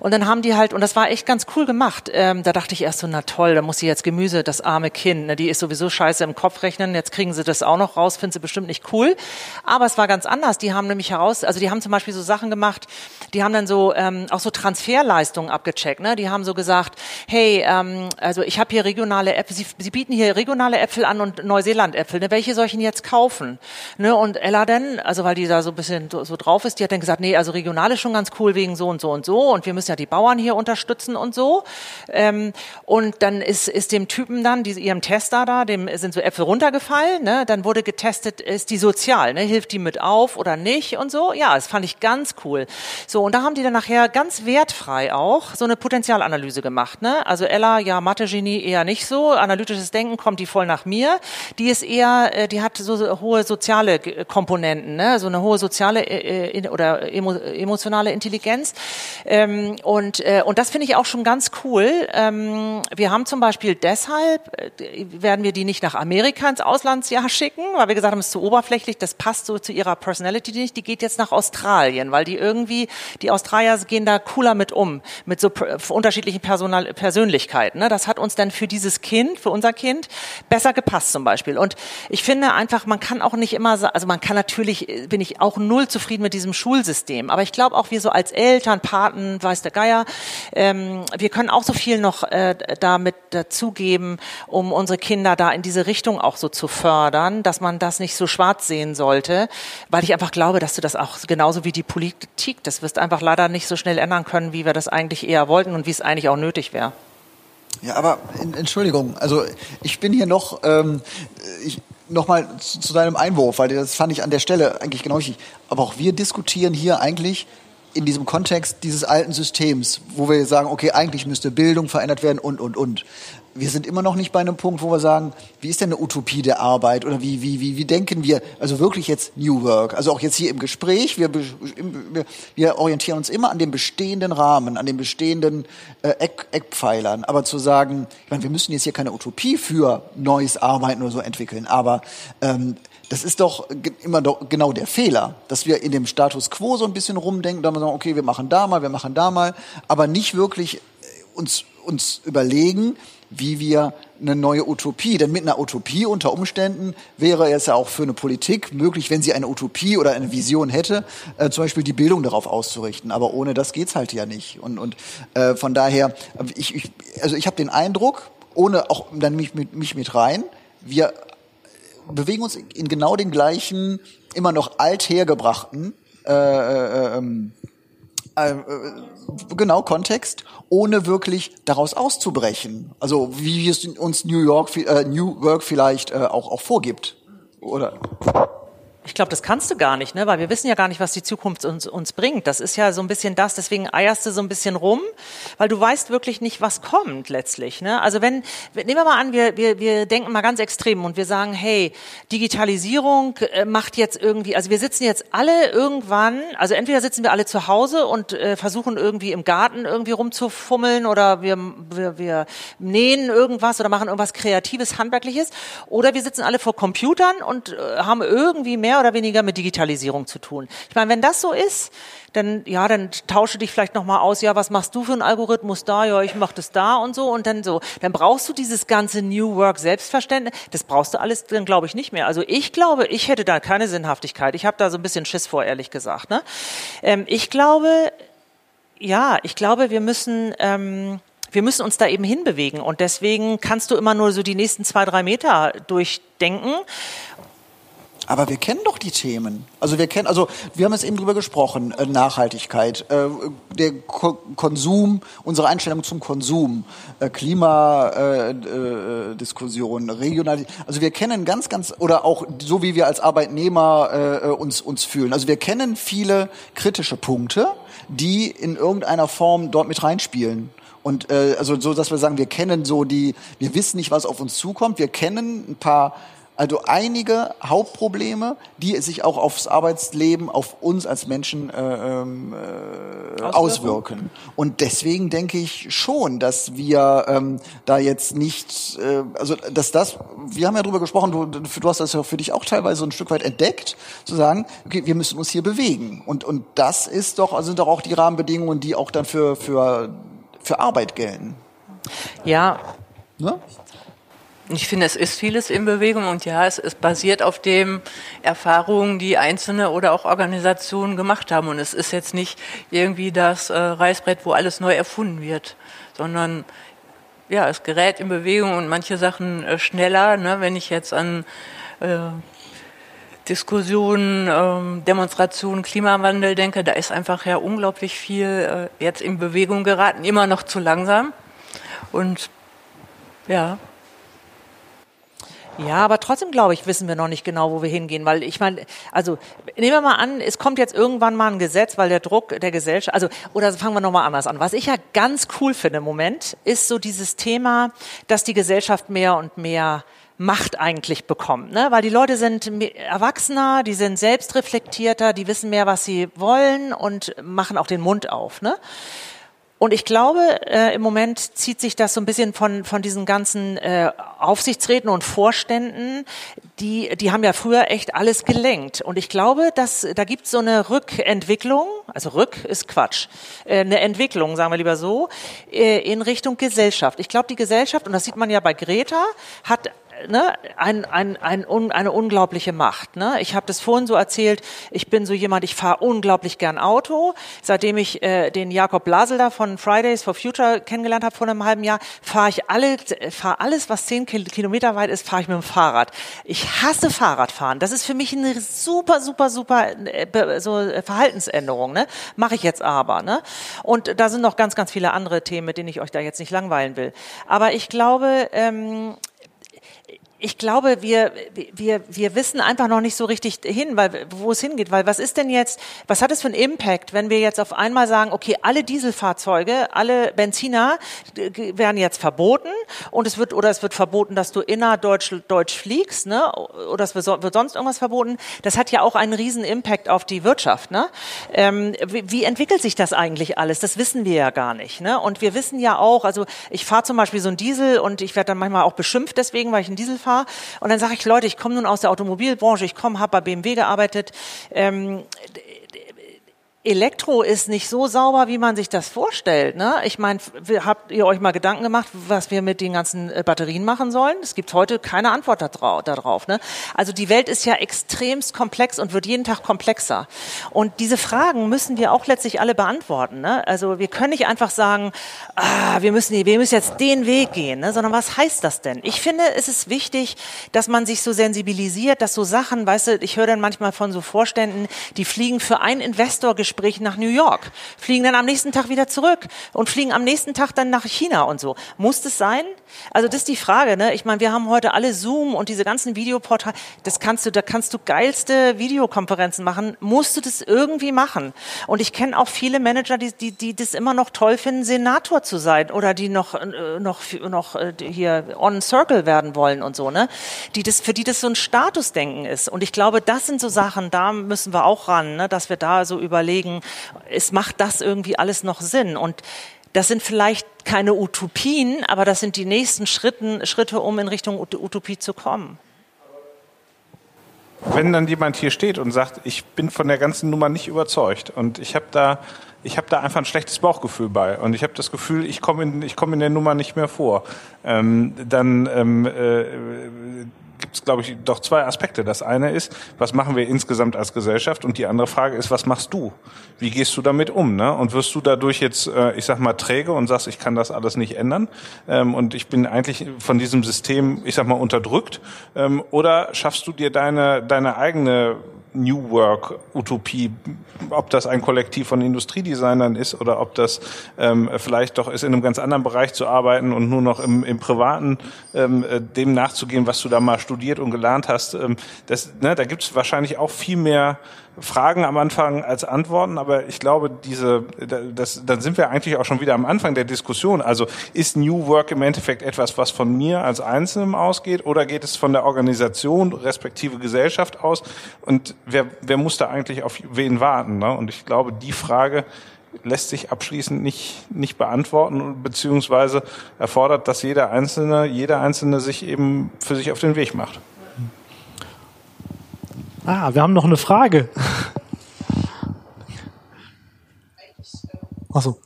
Und dann haben die halt, und das war echt ganz cool gemacht. Ähm, da dachte ich erst so, na toll, da muss sie jetzt Gemüse, das arme Kind, ne? die ist sowieso scheiße im Kopf rechnen, jetzt kriegen sie das auch noch raus, finden sie bestimmt nicht cool. Aber es war ganz anders. Die haben nämlich heraus, also die haben zum Beispiel so Sachen gemacht, die haben dann so ähm, auch so Transferleistungen abgecheckt. Ne? Die haben so gesagt, hey, ähm, also ich habe hier regionale Äpfel, sie, sie bieten hier regionale Äpfel an und Neuseeland-Äpfel. Ne? Welche soll ich denn jetzt kaufen? Ne? Und Ella denn, also weil die da so ein bisschen so, so drauf ist, die hat dann gesagt, nee, also regional ist schon ganz cool wegen so und so und so und wir müssen ja die Bauern hier unterstützen und so. Ähm, und dann ist, ist dem Typen dann, die, ihrem Tester da, dem sind so Äpfel runtergefallen, ne? dann wurde getestet, ist die sozial, ne? hilft die mit auf oder nicht und so. Ja, das fand ich ganz cool. So, und da haben die dann nachher ganz wertfrei auch so eine Potenzialanalyse gemacht. Ne? Also Ella, ja, Mathe-Genie eher nicht so, analytisches Denken kommt die voll nach mir. Die ist eher, äh, die hat so, hohe soziale Komponenten, ne? so eine hohe soziale äh, äh oder emo, emotionale Intelligenz. Ähm, und, äh, und das finde ich auch schon ganz cool. Ähm, wir haben zum Beispiel deshalb, äh, werden wir die nicht nach Amerika Amerika ins Auslandsjahr schicken, weil wir gesagt haben, es ist zu oberflächlich, das passt so zu ihrer Personality nicht. Die geht jetzt nach Australien, weil die irgendwie, die Australier gehen da cooler mit um, mit so unterschiedlichen Personal Persönlichkeiten. Ne? Das hat uns dann für dieses Kind, für unser Kind, besser gepasst zum Beispiel. Und ich finde einfach, man kann auch nicht immer, also man kann natürlich, äh, bin ich auch null zufrieden mit diesem Schulsystem, aber ich glaube auch wir so als Eltern, Paten, weiß der Geier, ähm, wir können auch so viel noch äh, damit dazugeben, um unsere Kinder da in diese Richtung auch so zu fördern, dass man das nicht so schwarz sehen sollte, weil ich einfach glaube, dass du das auch genauso wie die Politik, das wirst einfach leider nicht so schnell ändern können, wie wir das eigentlich eher wollten und wie es eigentlich auch nötig wäre. Ja, aber Entschuldigung, also ich bin hier noch, ähm, ich, noch mal zu, zu deinem Einwurf, weil das fand ich an der Stelle eigentlich genau richtig. Aber auch wir diskutieren hier eigentlich in diesem Kontext dieses alten Systems, wo wir sagen, okay, eigentlich müsste Bildung verändert werden und, und, und wir sind immer noch nicht bei einem Punkt, wo wir sagen, wie ist denn eine Utopie der Arbeit oder wie, wie, wie, wie denken wir, also wirklich jetzt New Work, also auch jetzt hier im Gespräch, wir, wir, wir orientieren uns immer an dem bestehenden Rahmen, an den bestehenden äh, Eck, Eckpfeilern, aber zu sagen, ich meine, wir müssen jetzt hier keine Utopie für neues Arbeiten oder so entwickeln, aber ähm, das ist doch immer doch genau der Fehler, dass wir in dem Status quo so ein bisschen rumdenken, da wir sagen, okay, wir machen da mal, wir machen da mal, aber nicht wirklich äh, uns, uns überlegen, wie wir eine neue Utopie, denn mit einer Utopie unter Umständen wäre es ja auch für eine Politik möglich, wenn sie eine Utopie oder eine Vision hätte, äh, zum Beispiel die Bildung darauf auszurichten. Aber ohne das geht's halt ja nicht. Und, und äh, von daher, ich, ich, also ich habe den Eindruck, ohne auch dann mich mit, mich mit rein, wir bewegen uns in genau den gleichen, immer noch althergebrachten äh, äh, ähm, äh, äh, genau Kontext, ohne wirklich daraus auszubrechen. Also wie es uns New York, äh, New Work vielleicht äh, auch, auch vorgibt, oder? Ich glaube, das kannst du gar nicht, ne? weil wir wissen ja gar nicht, was die Zukunft uns, uns bringt. Das ist ja so ein bisschen das, deswegen eierst du so ein bisschen rum, weil du weißt wirklich nicht, was kommt letztlich. Ne? Also wenn, nehmen wir mal an, wir, wir, wir denken mal ganz extrem und wir sagen, hey, Digitalisierung äh, macht jetzt irgendwie, also wir sitzen jetzt alle irgendwann, also entweder sitzen wir alle zu Hause und äh, versuchen irgendwie im Garten irgendwie rumzufummeln oder wir, wir, wir nähen irgendwas oder machen irgendwas Kreatives, Handwerkliches, oder wir sitzen alle vor Computern und äh, haben irgendwie mehr mehr oder weniger mit Digitalisierung zu tun. Ich meine, wenn das so ist, dann ja, dann tausche dich vielleicht noch mal aus. Ja, was machst du für einen Algorithmus da? Ja, ich mache das da und so und dann so. Dann brauchst du dieses ganze New Work Selbstverständnis. Das brauchst du alles dann glaube ich nicht mehr. Also ich glaube, ich hätte da keine Sinnhaftigkeit. Ich habe da so ein bisschen Schiss vor, ehrlich gesagt. Ne? Ähm, ich glaube, ja, ich glaube, wir müssen ähm, wir müssen uns da eben hinbewegen und deswegen kannst du immer nur so die nächsten zwei, drei Meter durchdenken aber wir kennen doch die Themen. Also wir kennen, also wir haben jetzt eben drüber gesprochen, äh, Nachhaltigkeit, äh, der Ko Konsum, unsere Einstellung zum Konsum, äh, Klimadiskussion, äh, äh, regional. Also wir kennen ganz, ganz oder auch so wie wir als Arbeitnehmer uns uns fühlen. Also wir kennen viele kritische Punkte, die in irgendeiner Form dort mit reinspielen. Und äh, also so, dass wir sagen, wir kennen so die, wir wissen nicht, was auf uns zukommt. Wir kennen ein paar also einige Hauptprobleme, die sich auch aufs Arbeitsleben, auf uns als Menschen äh, ähm, äh, auswirken. Und deswegen denke ich schon, dass wir ähm, da jetzt nicht, äh, also dass das, wir haben ja drüber gesprochen, du, du hast das ja für dich auch teilweise so ein Stück weit entdeckt, zu sagen, okay, wir müssen uns hier bewegen. Und, und das ist doch, also sind doch auch die Rahmenbedingungen, die auch dann für, für, für Arbeit gelten. Ja. Ne? Ich finde, es ist vieles in Bewegung und ja, es, es basiert auf den Erfahrungen, die Einzelne oder auch Organisationen gemacht haben. Und es ist jetzt nicht irgendwie das äh, Reißbrett, wo alles neu erfunden wird, sondern ja, es gerät in Bewegung und manche Sachen äh, schneller. Ne? Wenn ich jetzt an äh, Diskussionen, ähm, Demonstrationen, Klimawandel denke, da ist einfach ja unglaublich viel äh, jetzt in Bewegung geraten, immer noch zu langsam. Und ja, ja, aber trotzdem glaube ich, wissen wir noch nicht genau, wo wir hingehen, weil ich meine, also nehmen wir mal an, es kommt jetzt irgendwann mal ein Gesetz, weil der Druck der Gesellschaft, also oder fangen wir noch mal anders an. Was ich ja ganz cool finde im Moment, ist so dieses Thema, dass die Gesellschaft mehr und mehr Macht eigentlich bekommt, ne? weil die Leute sind erwachsener, die sind selbstreflektierter, die wissen mehr, was sie wollen und machen auch den Mund auf. Ne? Und ich glaube, äh, im Moment zieht sich das so ein bisschen von, von diesen ganzen äh, Aufsichtsräten und Vorständen, die, die haben ja früher echt alles gelenkt. Und ich glaube, dass da gibt es so eine Rückentwicklung, also Rück ist Quatsch, äh, eine Entwicklung, sagen wir lieber so, äh, in Richtung Gesellschaft. Ich glaube, die Gesellschaft, und das sieht man ja bei Greta, hat ne, ein, ein, ein, un, eine unglaubliche Macht. Ne? Ich habe das vorhin so erzählt, ich bin so jemand, ich fahre unglaublich gern Auto. Seitdem ich äh, den Jakob Blasel da von Fridays for Future kennengelernt habe vor einem halben Jahr, fahre ich alle, fahr alles, was zehn Kilometer weit ist, fahre ich mit dem Fahrrad. Ich hasse Fahrradfahren. Das ist für mich eine super, super, super äh, so Verhaltensänderung. Ne? Mache ich jetzt aber. Ne? Und da sind noch ganz, ganz viele andere Themen, mit denen ich euch da jetzt nicht langweilen will. Aber ich glaube, ähm, ich glaube, wir, wir, wir wissen einfach noch nicht so richtig hin, weil, wo es hingeht. Weil was ist denn jetzt, was hat es für einen Impact, wenn wir jetzt auf einmal sagen, okay, alle Dieselfahrzeuge, alle Benziner werden jetzt verboten und es wird, oder es wird verboten, dass du innerdeutsch Deutsch fliegst, ne? oder es wird, wird sonst irgendwas verboten. Das hat ja auch einen riesen Impact auf die Wirtschaft. Ne? Ähm, wie, wie entwickelt sich das eigentlich alles? Das wissen wir ja gar nicht. Ne? Und wir wissen ja auch, also ich fahre zum Beispiel so einen Diesel und ich werde dann manchmal auch beschimpft deswegen, weil ich einen Diesel fahre fahre. Und dann sage ich, Leute, ich komme nun aus der Automobilbranche, ich komme, habe bei BMW gearbeitet. Ähm, Elektro ist nicht so sauber, wie man sich das vorstellt. Ne? Ich meine, habt ihr euch mal Gedanken gemacht, was wir mit den ganzen äh, Batterien machen sollen? Es gibt heute keine Antwort darauf. Ne? Also die Welt ist ja extremst komplex und wird jeden Tag komplexer. Und diese Fragen müssen wir auch letztlich alle beantworten. Ne? Also wir können nicht einfach sagen, ah, wir müssen, wir müssen jetzt den Weg gehen, ne? sondern was heißt das denn? Ich finde, es ist wichtig, dass man sich so sensibilisiert, dass so Sachen, weißt du, ich höre dann manchmal von so Vorständen, die fliegen für einen Investor Gespräch nach New York, fliegen dann am nächsten Tag wieder zurück und fliegen am nächsten Tag dann nach China und so. Muss das sein? Also das ist die Frage. Ne? Ich meine, wir haben heute alle Zoom und diese ganzen Videoportale. Das kannst du, da kannst du geilste Videokonferenzen machen. Musst du das irgendwie machen? Und ich kenne auch viele Manager, die, die, die das immer noch toll finden, Senator zu sein oder die noch äh, noch noch äh, hier on Circle werden wollen und so. Ne? Die das für die das so ein Statusdenken ist. Und ich glaube, das sind so Sachen. Da müssen wir auch ran, ne? dass wir da so überlegen. Es macht das irgendwie alles noch Sinn und das sind vielleicht keine Utopien, aber das sind die nächsten Schritten, Schritte, um in Richtung Utopie zu kommen. Wenn dann jemand hier steht und sagt, ich bin von der ganzen Nummer nicht überzeugt und ich habe da, habe da einfach ein schlechtes Bauchgefühl bei und ich habe das Gefühl, ich komme in, ich komme in der Nummer nicht mehr vor, ähm, dann ähm, äh, gibt es, glaube ich, doch zwei Aspekte. Das eine ist, was machen wir insgesamt als Gesellschaft? Und die andere Frage ist, was machst du? Wie gehst du damit um? Ne? Und wirst du dadurch jetzt, äh, ich sag mal, träge und sagst, ich kann das alles nicht ändern ähm, und ich bin eigentlich von diesem System, ich sag mal, unterdrückt? Ähm, oder schaffst du dir deine, deine eigene New Work Utopie, ob das ein Kollektiv von Industriedesignern ist oder ob das ähm, vielleicht doch ist, in einem ganz anderen Bereich zu arbeiten und nur noch im, im Privaten ähm, äh, dem nachzugehen, was du da mal studiert und gelernt hast. Ähm, das, ne, da gibt es wahrscheinlich auch viel mehr Fragen am Anfang als Antworten, aber ich glaube, diese, das, dann sind wir eigentlich auch schon wieder am Anfang der Diskussion. Also ist New Work im Endeffekt etwas, was von mir als Einzelnem ausgeht, oder geht es von der Organisation respektive Gesellschaft aus? Und wer, wer muss da eigentlich auf wen warten? Ne? Und ich glaube, die Frage lässt sich abschließend nicht, nicht beantworten, beziehungsweise erfordert, dass jeder Einzelne, jeder Einzelne sich eben für sich auf den Weg macht. Ah, wir haben noch eine Frage. Achso.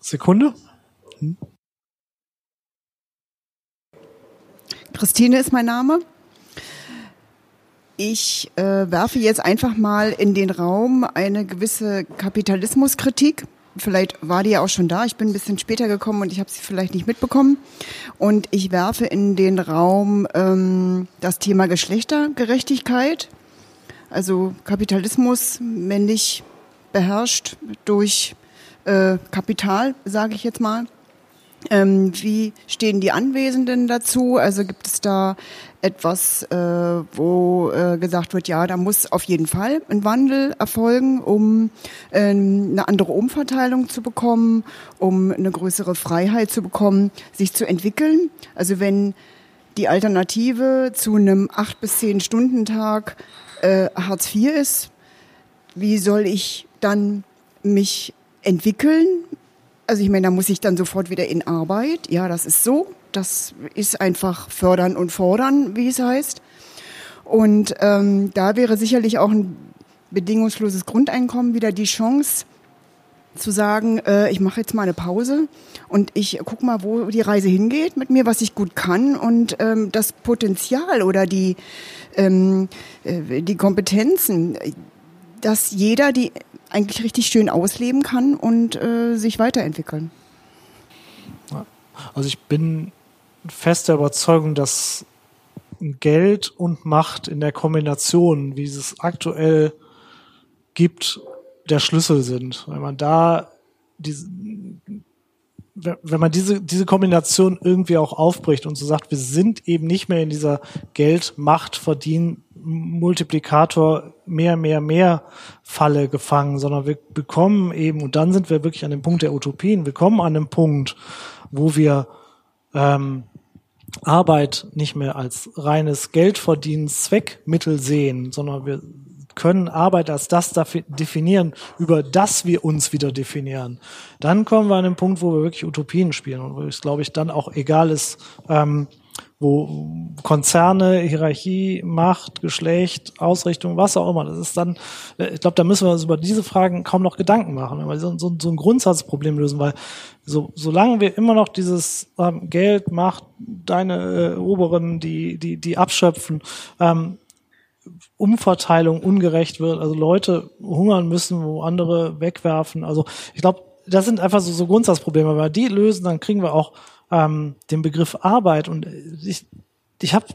Sekunde. Christine ist mein Name. Ich äh, werfe jetzt einfach mal in den Raum eine gewisse Kapitalismuskritik vielleicht war die ja auch schon da. Ich bin ein bisschen später gekommen und ich habe sie vielleicht nicht mitbekommen. Und ich werfe in den Raum ähm, das Thema Geschlechtergerechtigkeit. Also Kapitalismus männlich beherrscht durch äh, Kapital, sage ich jetzt mal. Ähm, wie stehen die Anwesenden dazu? Also gibt es da etwas, äh, wo äh, gesagt wird, ja, da muss auf jeden Fall ein Wandel erfolgen, um äh, eine andere Umverteilung zu bekommen, um eine größere Freiheit zu bekommen, sich zu entwickeln. Also wenn die Alternative zu einem acht bis zehn Stunden Tag äh, Hartz IV ist, wie soll ich dann mich entwickeln? Also ich meine, da muss ich dann sofort wieder in Arbeit. Ja, das ist so. Das ist einfach fördern und fordern, wie es heißt. Und ähm, da wäre sicherlich auch ein bedingungsloses Grundeinkommen wieder die Chance zu sagen, äh, ich mache jetzt mal eine Pause und ich guck mal, wo die Reise hingeht mit mir, was ich gut kann und ähm, das Potenzial oder die ähm, äh, die Kompetenzen, dass jeder die eigentlich richtig schön ausleben kann und äh, sich weiterentwickeln. Also ich bin fester Überzeugung, dass Geld und Macht in der Kombination, wie es aktuell gibt, der Schlüssel sind. Wenn man da diese, wenn man diese, diese Kombination irgendwie auch aufbricht und so sagt, wir sind eben nicht mehr in dieser Geld, Macht, Verdien, Multiplikator, mehr, mehr, mehr Falle gefangen, sondern wir bekommen eben, und dann sind wir wirklich an dem Punkt der Utopien, wir kommen an dem Punkt, wo wir ähm, Arbeit nicht mehr als reines Geldverdienszweckmittel sehen, sondern wir können Arbeit als das definieren, über das wir uns wieder definieren. Dann kommen wir an den Punkt, wo wir wirklich Utopien spielen und wo es, glaube ich, dann auch egal ist, ähm, wo Konzerne, Hierarchie, Macht, Geschlecht, Ausrichtung, was auch immer, das ist dann, äh, ich glaube, da müssen wir uns über diese Fragen kaum noch Gedanken machen, wenn wir so, so, so ein Grundsatzproblem lösen, weil so, solange wir immer noch dieses ähm, Geld, Macht, deine äh, Oberen, die, die, die abschöpfen, ähm, Umverteilung ungerecht wird, also Leute hungern müssen, wo andere wegwerfen. Also ich glaube, das sind einfach so, so Grundsatzprobleme. Wenn wir die lösen, dann kriegen wir auch ähm, den Begriff Arbeit. Und ich, ich habe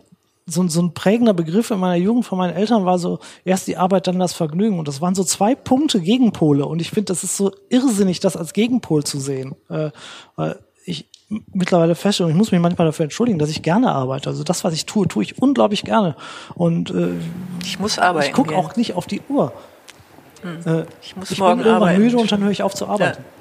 so, so ein prägender Begriff in meiner Jugend von meinen Eltern war so erst die Arbeit, dann das Vergnügen. Und das waren so zwei Punkte Gegenpole. Und ich finde, das ist so irrsinnig, das als Gegenpol zu sehen. Äh, weil ich mittlerweile feststelle, und ich muss mich manchmal dafür entschuldigen, dass ich gerne arbeite. Also das, was ich tue, tue ich unglaublich gerne. Und äh, ich muss arbeiten. Ich gucke auch nicht auf die Uhr. Hm. Äh, ich muss ich morgen bin irgendwann arbeiten. müde und dann höre ich auf zu arbeiten. Ja.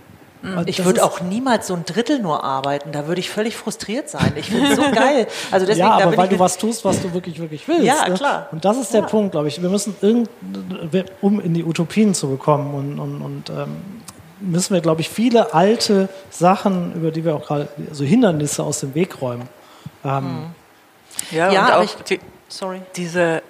Ich würde auch niemals so ein Drittel nur arbeiten. Da würde ich völlig frustriert sein. Ich finde es so geil. Also deswegen, ja, aber da weil du was tust, was du wirklich, wirklich willst. Ja, ne? klar. Und das ist der ja. Punkt, glaube ich. Wir müssen irgend, um in die Utopien zu bekommen und, und, und ähm, müssen wir, glaube ich, viele alte Sachen, über die wir auch gerade, also Hindernisse aus dem Weg räumen. Ähm, ja, ja, und auch ich, die, sorry. diese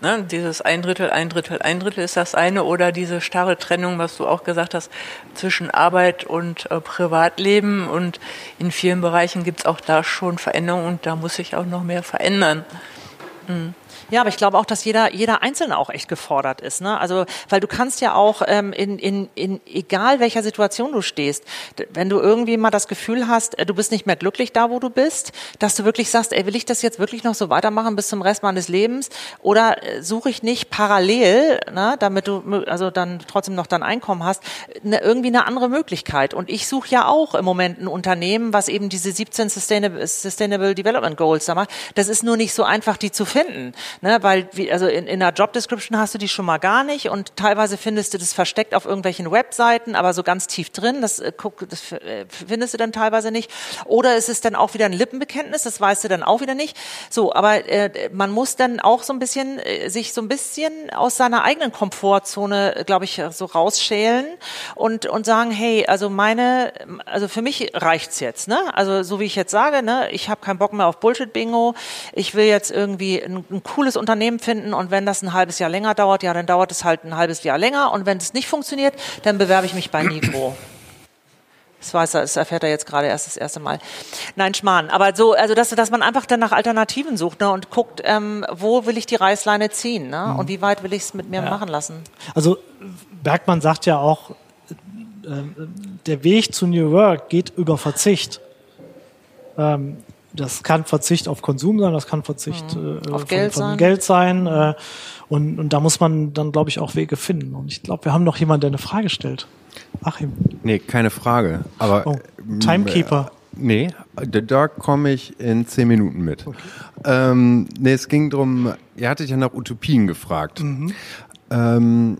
Ne, dieses ein Drittel, ein Drittel, ein Drittel ist das eine oder diese starre Trennung, was du auch gesagt hast, zwischen Arbeit und äh, Privatleben und in vielen Bereichen gibt es auch da schon Veränderungen und da muss sich auch noch mehr verändern. Mhm. Ja, aber ich glaube auch, dass jeder, jeder Einzelne auch echt gefordert ist. Ne? Also, weil du kannst ja auch ähm, in, in, in egal welcher Situation du stehst, wenn du irgendwie mal das Gefühl hast, äh, du bist nicht mehr glücklich da, wo du bist, dass du wirklich sagst, ey, will ich das jetzt wirklich noch so weitermachen bis zum Rest meines Lebens? Oder äh, suche ich nicht parallel, ne, damit du also dann trotzdem noch dein Einkommen hast, ne, irgendwie eine andere Möglichkeit? Und ich suche ja auch im Moment ein Unternehmen, was eben diese 17 Sustainable, Sustainable Development Goals da macht. Das ist nur nicht so einfach, die zu finden. Ne, weil wie, also in, in der Job Description hast du die schon mal gar nicht und teilweise findest du das versteckt auf irgendwelchen Webseiten, aber so ganz tief drin, das, äh, guck, das äh, findest du dann teilweise nicht. Oder es ist dann auch wieder ein Lippenbekenntnis, das weißt du dann auch wieder nicht. So, aber äh, man muss dann auch so ein bisschen äh, sich so ein bisschen aus seiner eigenen Komfortzone, glaube ich, so rausschälen und und sagen, hey, also meine, also für mich reicht's jetzt, ne? Also so wie ich jetzt sage, ne, ich habe keinen Bock mehr auf Bullshit-Bingo, ich will jetzt irgendwie ein, ein cooles Unternehmen finden und wenn das ein halbes Jahr länger dauert, ja, dann dauert es halt ein halbes Jahr länger und wenn es nicht funktioniert, dann bewerbe ich mich bei Niveau. Das weiß er, das erfährt er jetzt gerade erst das erste Mal. Nein, Schmarrn. Aber so, also dass, dass man einfach dann nach Alternativen sucht ne, und guckt, ähm, wo will ich die Reißleine ziehen ne? und wie weit will ich es mit mir ja. machen lassen. Also Bergmann sagt ja auch, äh, der Weg zu New Work geht über Verzicht. Ähm, das kann Verzicht auf Konsum sein, das kann Verzicht mhm. äh, auf von, Geld von sein. Geld sein. Äh, und, und da muss man dann, glaube ich, auch Wege finden. Und ich glaube, wir haben noch jemanden, der eine Frage stellt. Achim. Nee, keine Frage. Aber oh, Timekeeper. Äh, nee, da komme ich in zehn Minuten mit. Okay. Ähm, nee, es ging darum, ihr hattet ja nach Utopien gefragt. Mhm. Ähm,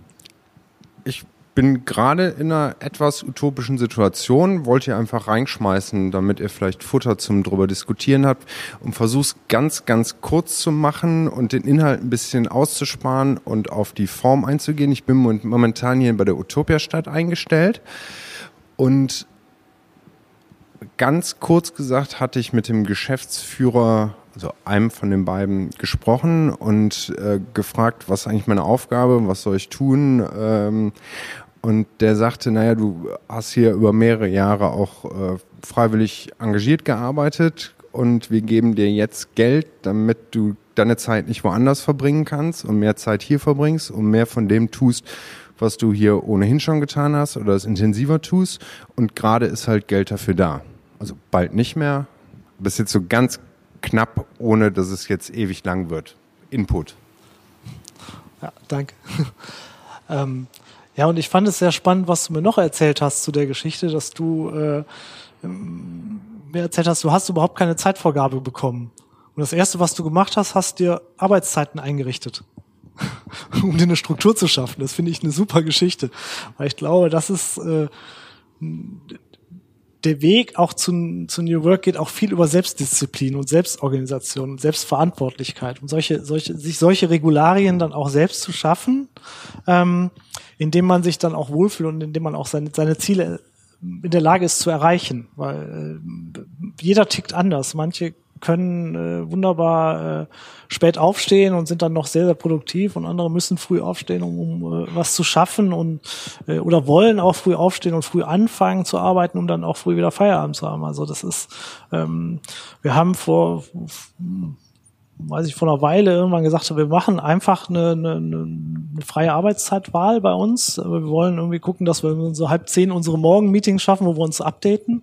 ich bin gerade in einer etwas utopischen Situation, wollte ihr einfach reinschmeißen, damit ihr vielleicht Futter zum drüber diskutieren habt und versuch's ganz, ganz kurz zu machen und den Inhalt ein bisschen auszusparen und auf die Form einzugehen. Ich bin momentan hier bei der Utopia-Stadt eingestellt und ganz kurz gesagt hatte ich mit dem Geschäftsführer also einem von den beiden gesprochen und äh, gefragt, was ist eigentlich meine Aufgabe, was soll ich tun? Ähm, und der sagte, naja, du hast hier über mehrere Jahre auch äh, freiwillig engagiert gearbeitet und wir geben dir jetzt Geld, damit du deine Zeit nicht woanders verbringen kannst und mehr Zeit hier verbringst und mehr von dem tust, was du hier ohnehin schon getan hast oder es intensiver tust. Und gerade ist halt Geld dafür da. Also bald nicht mehr. Bis jetzt so ganz knapp, ohne dass es jetzt ewig lang wird. Input. Ja, danke. ähm, ja, und ich fand es sehr spannend, was du mir noch erzählt hast zu der Geschichte, dass du äh, mir erzählt hast, du hast überhaupt keine Zeitvorgabe bekommen. Und das Erste, was du gemacht hast, hast dir Arbeitszeiten eingerichtet, um dir eine Struktur zu schaffen. Das finde ich eine super Geschichte, weil ich glaube, das ist äh, der Weg auch zu, zu New Work geht auch viel über Selbstdisziplin und Selbstorganisation und Selbstverantwortlichkeit und solche, solche, sich solche Regularien dann auch selbst zu schaffen, ähm, indem man sich dann auch wohlfühlt und indem man auch seine, seine Ziele in der Lage ist zu erreichen. Weil äh, jeder tickt anders. Manche können äh, wunderbar äh, spät aufstehen und sind dann noch sehr, sehr produktiv und andere müssen früh aufstehen, um, um äh, was zu schaffen und äh, oder wollen auch früh aufstehen und früh anfangen zu arbeiten, um dann auch früh wieder Feierabend zu haben. Also das ist, ähm, wir haben vor weiß ich, vor einer Weile irgendwann gesagt wir machen einfach eine, eine, eine freie Arbeitszeitwahl bei uns. Wir wollen irgendwie gucken, dass wir so halb zehn unsere Morgenmeetings schaffen, wo wir uns updaten.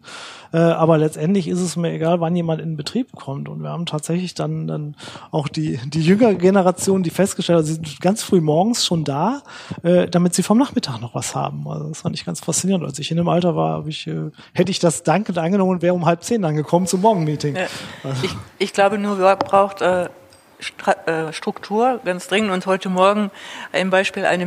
Äh, aber letztendlich ist es mir egal, wann jemand in Betrieb kommt. Und wir haben tatsächlich dann, dann auch die, die jüngere Generation, die festgestellt hat, sie sind ganz früh morgens schon da, äh, damit sie vom Nachmittag noch was haben. Also das fand ich ganz faszinierend. Als ich in dem Alter war, ich, äh, hätte ich das dankend angenommen und wäre um halb zehn dann gekommen zum Morgenmeeting. Ja. Also. Ich, ich glaube, New York braucht äh, äh, Struktur ganz dringend. Und heute Morgen ein Beispiel, eine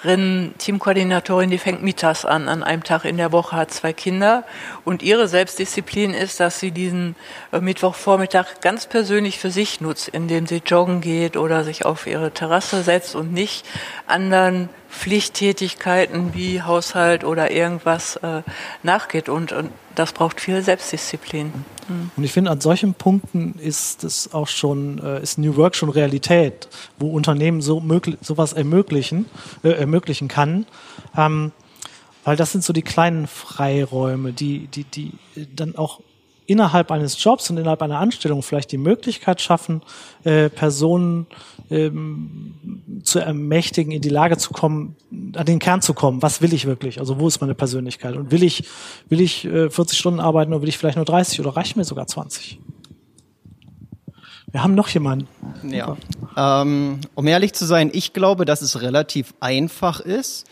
Mitarbeiterin, Teamkoordinatorin, die fängt mittags an, an einem Tag in der Woche, hat zwei Kinder. Und ihre Selbstdisziplin ist, dass sie diesen äh, Mittwochvormittag ganz persönlich für sich nutzt, indem sie joggen geht oder sich auf ihre Terrasse setzt und nicht anderen Pflichttätigkeiten wie Haushalt oder irgendwas äh, nachgeht. Und, und das braucht viel Selbstdisziplin. Mhm. Und ich finde, an solchen Punkten ist es auch schon, äh, ist New Work schon Realität, wo Unternehmen so möglich, sowas ermöglichen, äh, ermöglichen kann. Ähm, weil das sind so die kleinen Freiräume, die, die, die dann auch innerhalb eines Jobs und innerhalb einer Anstellung vielleicht die Möglichkeit schaffen, äh, Personen ähm, zu ermächtigen, in die Lage zu kommen, an den Kern zu kommen. Was will ich wirklich? Also wo ist meine Persönlichkeit? Und will ich, will ich äh, 40 Stunden arbeiten oder will ich vielleicht nur 30 oder reicht mir sogar 20? Wir haben noch jemanden. Ja. Ähm, um ehrlich zu sein, ich glaube, dass es relativ einfach ist.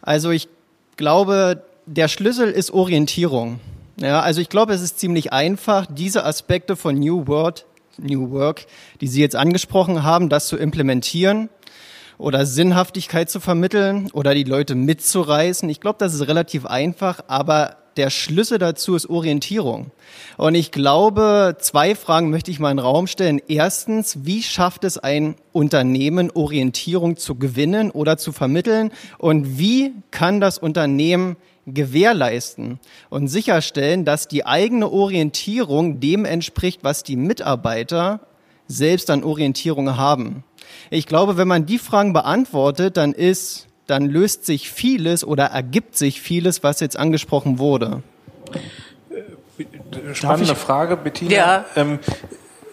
Also ich glaube, der Schlüssel ist Orientierung. Ja, also ich glaube, es ist ziemlich einfach, diese Aspekte von New World, New Work, die Sie jetzt angesprochen haben, das zu implementieren oder Sinnhaftigkeit zu vermitteln oder die Leute mitzureißen. Ich glaube, das ist relativ einfach, aber der Schlüssel dazu ist Orientierung. Und ich glaube, zwei Fragen möchte ich mal in den Raum stellen. Erstens, wie schafft es ein Unternehmen, Orientierung zu gewinnen oder zu vermitteln? Und wie kann das Unternehmen gewährleisten und sicherstellen, dass die eigene Orientierung dem entspricht, was die Mitarbeiter selbst an Orientierung haben. Ich glaube, wenn man die Fragen beantwortet, dann ist, dann löst sich vieles oder ergibt sich vieles, was jetzt angesprochen wurde. Spannende Frage, Bettina. Ja. Ähm,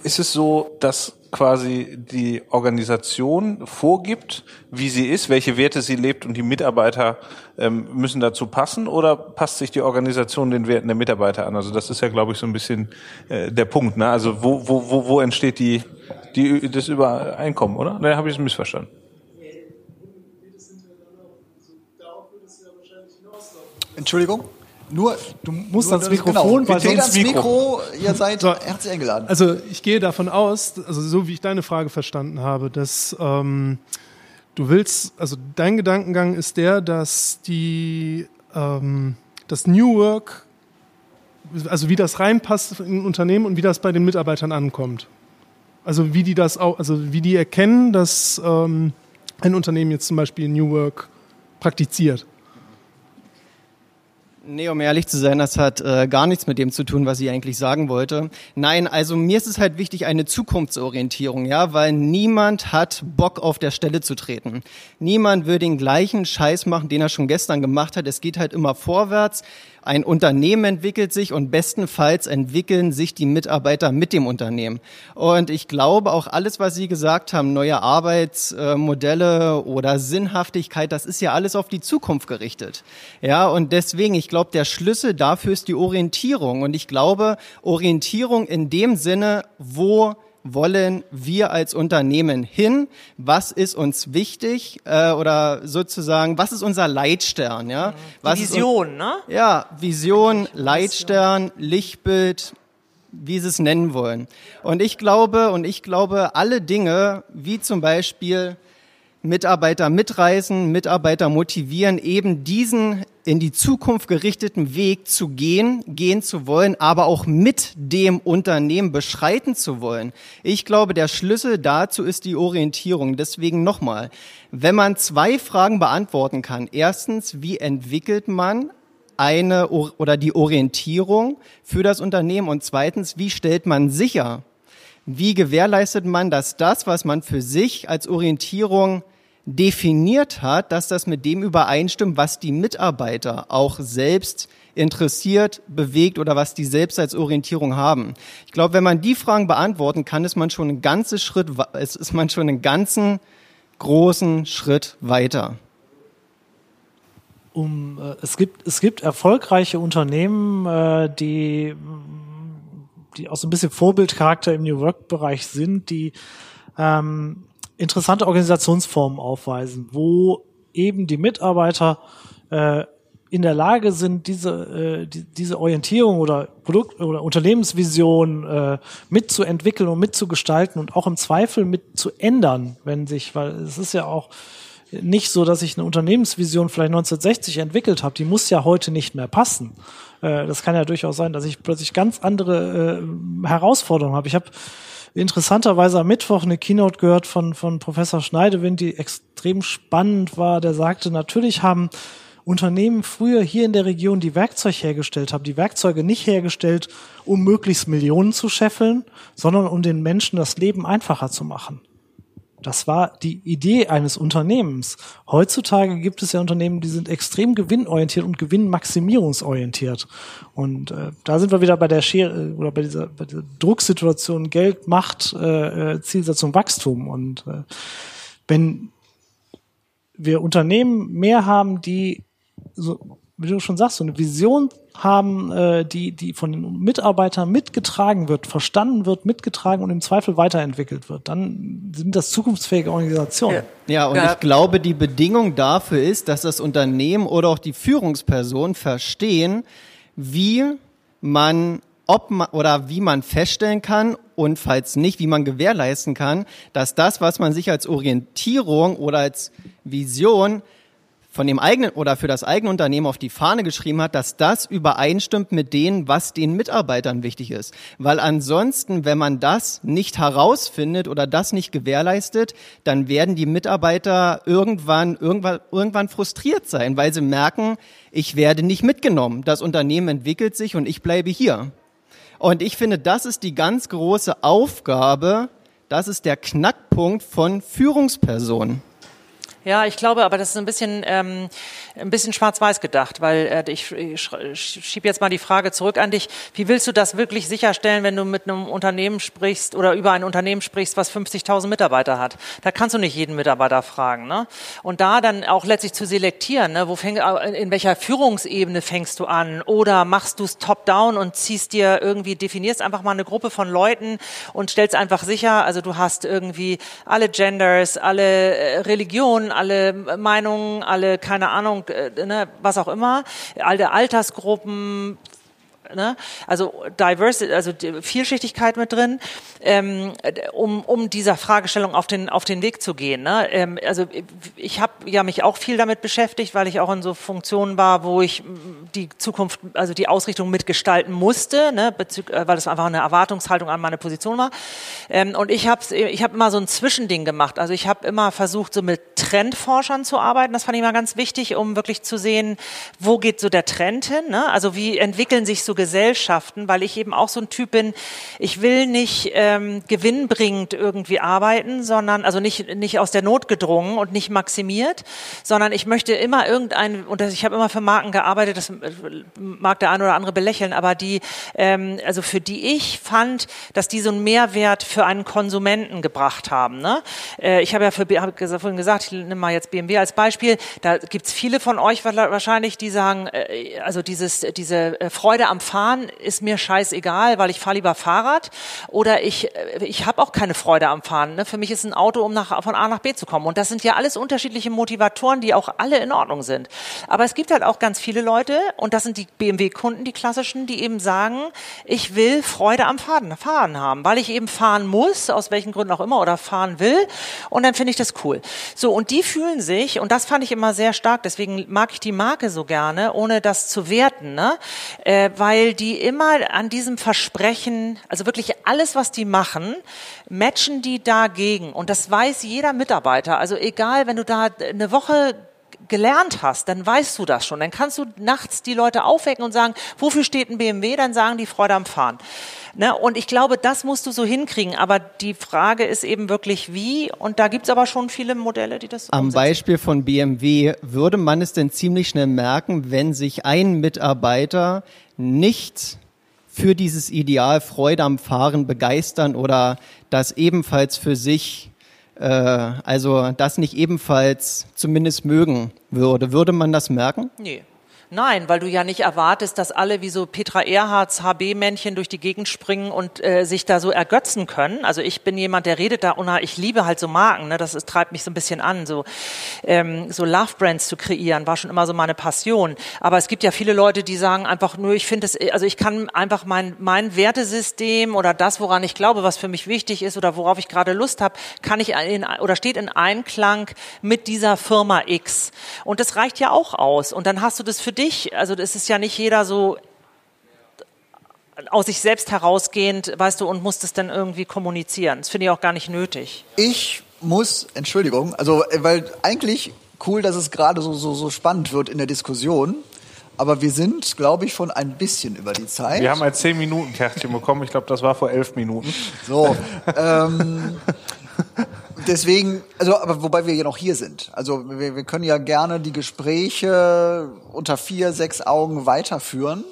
ist es so, dass quasi die Organisation vorgibt, wie sie ist, welche Werte sie lebt und die Mitarbeiter ähm, müssen dazu passen oder passt sich die Organisation den Werten der Mitarbeiter an? Also das ist ja, glaube ich, so ein bisschen äh, der Punkt. Ne? Also wo, wo, wo, wo entsteht die, die, das Übereinkommen, oder? Ne, habe ich es missverstanden. Entschuldigung? Nur, du musst ans Mikrofon, genau, weil sonst Mikro. Mikro, ihr seid so, herzlich eingeladen. Also ich gehe davon aus, also so wie ich deine Frage verstanden habe, dass ähm, du willst, also dein Gedankengang ist der, dass die ähm, das New Work, also wie das reinpasst in ein Unternehmen und wie das bei den Mitarbeitern ankommt. Also wie die das auch, also wie die erkennen, dass ähm, ein Unternehmen jetzt zum Beispiel New Work praktiziert. Nee, um ehrlich zu sein, das hat äh, gar nichts mit dem zu tun, was ich eigentlich sagen wollte. Nein, also mir ist es halt wichtig, eine Zukunftsorientierung, ja, weil niemand hat Bock auf der Stelle zu treten. Niemand will den gleichen Scheiß machen, den er schon gestern gemacht hat. Es geht halt immer vorwärts ein Unternehmen entwickelt sich und bestenfalls entwickeln sich die Mitarbeiter mit dem Unternehmen. Und ich glaube auch alles, was Sie gesagt haben, neue Arbeitsmodelle oder Sinnhaftigkeit, das ist ja alles auf die Zukunft gerichtet. Ja, und deswegen, ich glaube, der Schlüssel dafür ist die Orientierung. Und ich glaube, Orientierung in dem Sinne, wo wollen wir als Unternehmen hin? Was ist uns wichtig äh, oder sozusagen, was ist unser Leitstern? Ja, was Vision, ne? Ja, Vision, Leitstern, Lichtbild, wie sie es nennen wollen. Und ich glaube, und ich glaube, alle Dinge, wie zum Beispiel Mitarbeiter mitreißen, Mitarbeiter motivieren, eben diesen in die Zukunft gerichteten Weg zu gehen, gehen zu wollen, aber auch mit dem Unternehmen beschreiten zu wollen. Ich glaube, der Schlüssel dazu ist die Orientierung. Deswegen nochmal, wenn man zwei Fragen beantworten kann. Erstens, wie entwickelt man eine oder die Orientierung für das Unternehmen? Und zweitens, wie stellt man sicher, wie gewährleistet man, dass das, was man für sich als Orientierung definiert hat, dass das mit dem übereinstimmt, was die Mitarbeiter auch selbst interessiert, bewegt oder was die selbst als Orientierung haben. Ich glaube, wenn man die Fragen beantworten kann, ist man schon einen ganzen Schritt, ist man schon einen ganzen großen Schritt weiter. Um, äh, es gibt es gibt erfolgreiche Unternehmen, äh, die die auch so ein bisschen Vorbildcharakter im New Work Bereich sind, die ähm, interessante Organisationsformen aufweisen, wo eben die Mitarbeiter äh, in der Lage sind, diese, äh, die, diese Orientierung oder Produkt- oder Unternehmensvision äh, mitzuentwickeln und mitzugestalten und auch im Zweifel mit zu ändern, wenn sich, weil es ist ja auch nicht so, dass ich eine Unternehmensvision vielleicht 1960 entwickelt habe, die muss ja heute nicht mehr passen. Äh, das kann ja durchaus sein, dass ich plötzlich ganz andere äh, Herausforderungen habe. Ich habe interessanterweise am Mittwoch eine Keynote gehört von, von Professor Schneidewind, die extrem spannend war. Der sagte, natürlich haben Unternehmen früher hier in der Region, die Werkzeug hergestellt haben, die Werkzeuge nicht hergestellt, um möglichst Millionen zu scheffeln, sondern um den Menschen das Leben einfacher zu machen. Das war die Idee eines Unternehmens. Heutzutage gibt es ja Unternehmen, die sind extrem gewinnorientiert und gewinnmaximierungsorientiert. Und äh, da sind wir wieder bei der Schere oder bei dieser, bei dieser Drucksituation Geld, Macht, äh, äh, Zielsetzung, Wachstum. Und äh, wenn wir Unternehmen mehr haben, die so wie du schon sagst, so eine Vision haben, äh, die, die von den Mitarbeitern mitgetragen wird, verstanden wird, mitgetragen und im Zweifel weiterentwickelt wird, dann sind das zukunftsfähige Organisationen. Ja, ja und ja. ich glaube, die Bedingung dafür ist, dass das Unternehmen oder auch die Führungsperson verstehen, wie man ob man oder wie man feststellen kann und falls nicht, wie man gewährleisten kann, dass das, was man sich als Orientierung oder als Vision von dem eigenen oder für das eigene Unternehmen auf die Fahne geschrieben hat, dass das übereinstimmt mit dem, was den Mitarbeitern wichtig ist. Weil ansonsten, wenn man das nicht herausfindet oder das nicht gewährleistet, dann werden die Mitarbeiter irgendwann, irgendwann, irgendwann frustriert sein, weil sie merken, ich werde nicht mitgenommen. Das Unternehmen entwickelt sich und ich bleibe hier. Und ich finde, das ist die ganz große Aufgabe, das ist der Knackpunkt von Führungspersonen. Ja, ich glaube, aber das ist ein bisschen, ähm, ein bisschen schwarz-weiß gedacht, weil äh, ich, ich schiebe jetzt mal die Frage zurück an dich. Wie willst du das wirklich sicherstellen, wenn du mit einem Unternehmen sprichst oder über ein Unternehmen sprichst, was 50.000 Mitarbeiter hat? Da kannst du nicht jeden Mitarbeiter fragen. Ne? Und da dann auch letztlich zu selektieren, ne? Wo fäng, in welcher Führungsebene fängst du an? Oder machst du es top-down und ziehst dir irgendwie, definierst einfach mal eine Gruppe von Leuten und stellst einfach sicher, also du hast irgendwie alle Genders, alle äh, Religionen, alle Meinungen, alle, keine Ahnung, ne, was auch immer, alle Altersgruppen, ne? also Diversity, also Vielschichtigkeit mit drin, ähm, um, um dieser Fragestellung auf den, auf den Weg zu gehen. Ne? Ähm, also ich habe ja mich auch viel damit beschäftigt, weil ich auch in so Funktionen war, wo ich die Zukunft, also die Ausrichtung mitgestalten musste, ne? Bezug, äh, weil das einfach eine Erwartungshaltung an meine Position war. Ähm, und ich habe ich hab immer so ein Zwischending gemacht. Also ich habe immer versucht, so mit Trendforschern zu arbeiten. Das fand ich immer ganz wichtig, um wirklich zu sehen, wo geht so der Trend hin. Ne? Also wie entwickeln sich so Gesellschaften, weil ich eben auch so ein Typ bin, ich will nicht ähm, gewinnbringend irgendwie arbeiten, sondern, also nicht, nicht aus der Not gedrungen und nicht maximiert, sondern ich möchte immer irgendein, und ich habe immer für Marken gearbeitet, das mag der eine oder andere belächeln, aber die, ähm, also für die ich fand, dass die so einen Mehrwert für einen Konsumenten gebracht haben. Ne? Äh, ich habe ja für, hab vorhin gesagt, ich nehme mal jetzt BMW als Beispiel, da gibt's viele von euch wahrscheinlich, die sagen, äh, also dieses, diese äh, Freude am Fahren ist mir scheißegal, weil ich fahre lieber Fahrrad oder ich, äh, ich habe auch keine Freude am Fahren. Ne? Für mich ist ein Auto, um nach, von A nach B zu kommen. Und das sind ja alles unterschiedliche Motivatoren, die auch alle in Ordnung sind. Aber es gibt halt auch ganz viele Leute, und das sind die BMW-Kunden, die klassischen, die eben sagen, ich will Freude am Fahren, Fahren haben, weil ich eben fahren muss, aus welchen Gründen auch immer, oder fahren will. Und dann finde ich das cool. So, und die fühlen sich, und das fand ich immer sehr stark, deswegen mag ich die Marke so gerne, ohne das zu werten, ne? Äh, weil weil die immer an diesem Versprechen, also wirklich alles, was die machen, matchen die dagegen. Und das weiß jeder Mitarbeiter. Also egal, wenn du da eine Woche gelernt hast, dann weißt du das schon. Dann kannst du nachts die Leute aufwecken und sagen, wofür steht ein BMW? Dann sagen die Freude am Fahren. Ne? Und ich glaube, das musst du so hinkriegen. Aber die Frage ist eben wirklich wie. Und da gibt's aber schon viele Modelle, die das Am umsetzen. Beispiel von BMW würde man es denn ziemlich schnell merken, wenn sich ein Mitarbeiter nicht für dieses Ideal Freude am Fahren begeistern oder das ebenfalls für sich, äh, also das nicht ebenfalls zumindest mögen würde. Würde man das merken? Nee. Nein, weil du ja nicht erwartest, dass alle wie so Petra Erhards HB-Männchen durch die Gegend springen und äh, sich da so ergötzen können. Also ich bin jemand, der redet da, und ich liebe halt so Marken, ne? das ist, treibt mich so ein bisschen an, so, ähm, so Love-Brands zu kreieren, war schon immer so meine Passion. Aber es gibt ja viele Leute, die sagen einfach nur, ich finde es, also ich kann einfach mein, mein Wertesystem oder das, woran ich glaube, was für mich wichtig ist oder worauf ich gerade Lust habe, kann ich in, oder steht in Einklang mit dieser Firma X. Und das reicht ja auch aus. Und dann hast du das für dich, also das ist ja nicht jeder so aus sich selbst herausgehend, weißt du, und muss das dann irgendwie kommunizieren. Das finde ich auch gar nicht nötig. Ich muss, Entschuldigung, also äh, weil eigentlich cool, dass es gerade so, so, so spannend wird in der Diskussion. Aber wir sind, glaube ich, schon ein bisschen über die Zeit. Wir haben ein 10 Minuten Kärtchen bekommen. Ich glaube, das war vor elf Minuten. So. ähm, deswegen, also, aber wobei wir ja noch hier sind. Also wir, wir können ja gerne die Gespräche unter vier, sechs Augen weiterführen.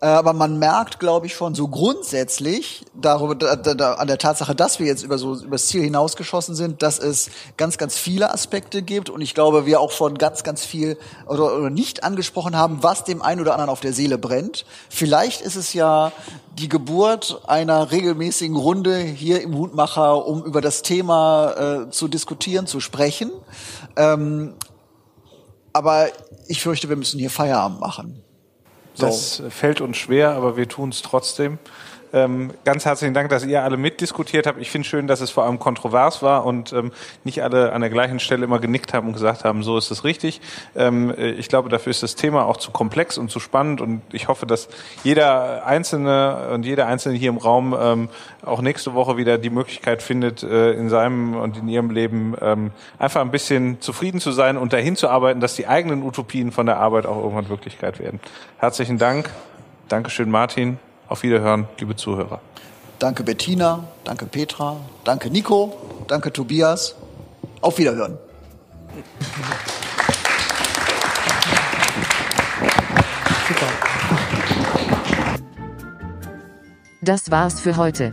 Äh, Aber man merkt, glaube ich, schon so grundsätzlich darüber, da, da, an der Tatsache, dass wir jetzt über so über das Ziel hinausgeschossen sind, dass es ganz, ganz viele Aspekte gibt und ich glaube, wir auch schon ganz, ganz viel oder, oder nicht angesprochen haben, was dem einen oder anderen auf der Seele brennt. Vielleicht ist es ja die Geburt einer regelmäßigen Runde hier im Hutmacher, um über das Thema äh, zu diskutieren, zu sprechen. Ähm, aber ich fürchte, wir müssen hier Feierabend machen. So. Das fällt uns schwer, aber wir tun es trotzdem. Ähm, ganz herzlichen Dank, dass ihr alle mitdiskutiert habt. Ich finde schön, dass es vor allem kontrovers war und ähm, nicht alle an der gleichen Stelle immer genickt haben und gesagt haben, so ist es richtig. Ähm, äh, ich glaube, dafür ist das Thema auch zu komplex und zu spannend und ich hoffe, dass jeder Einzelne und jeder Einzelne hier im Raum ähm, auch nächste Woche wieder die Möglichkeit findet, äh, in seinem und in ihrem Leben ähm, einfach ein bisschen zufrieden zu sein und dahin zu arbeiten, dass die eigenen Utopien von der Arbeit auch irgendwann Wirklichkeit werden. Herzlichen Dank. Dankeschön, Martin. Auf Wiederhören, liebe Zuhörer. Danke Bettina, danke Petra, danke Nico, danke Tobias. Auf Wiederhören. Das war's für heute.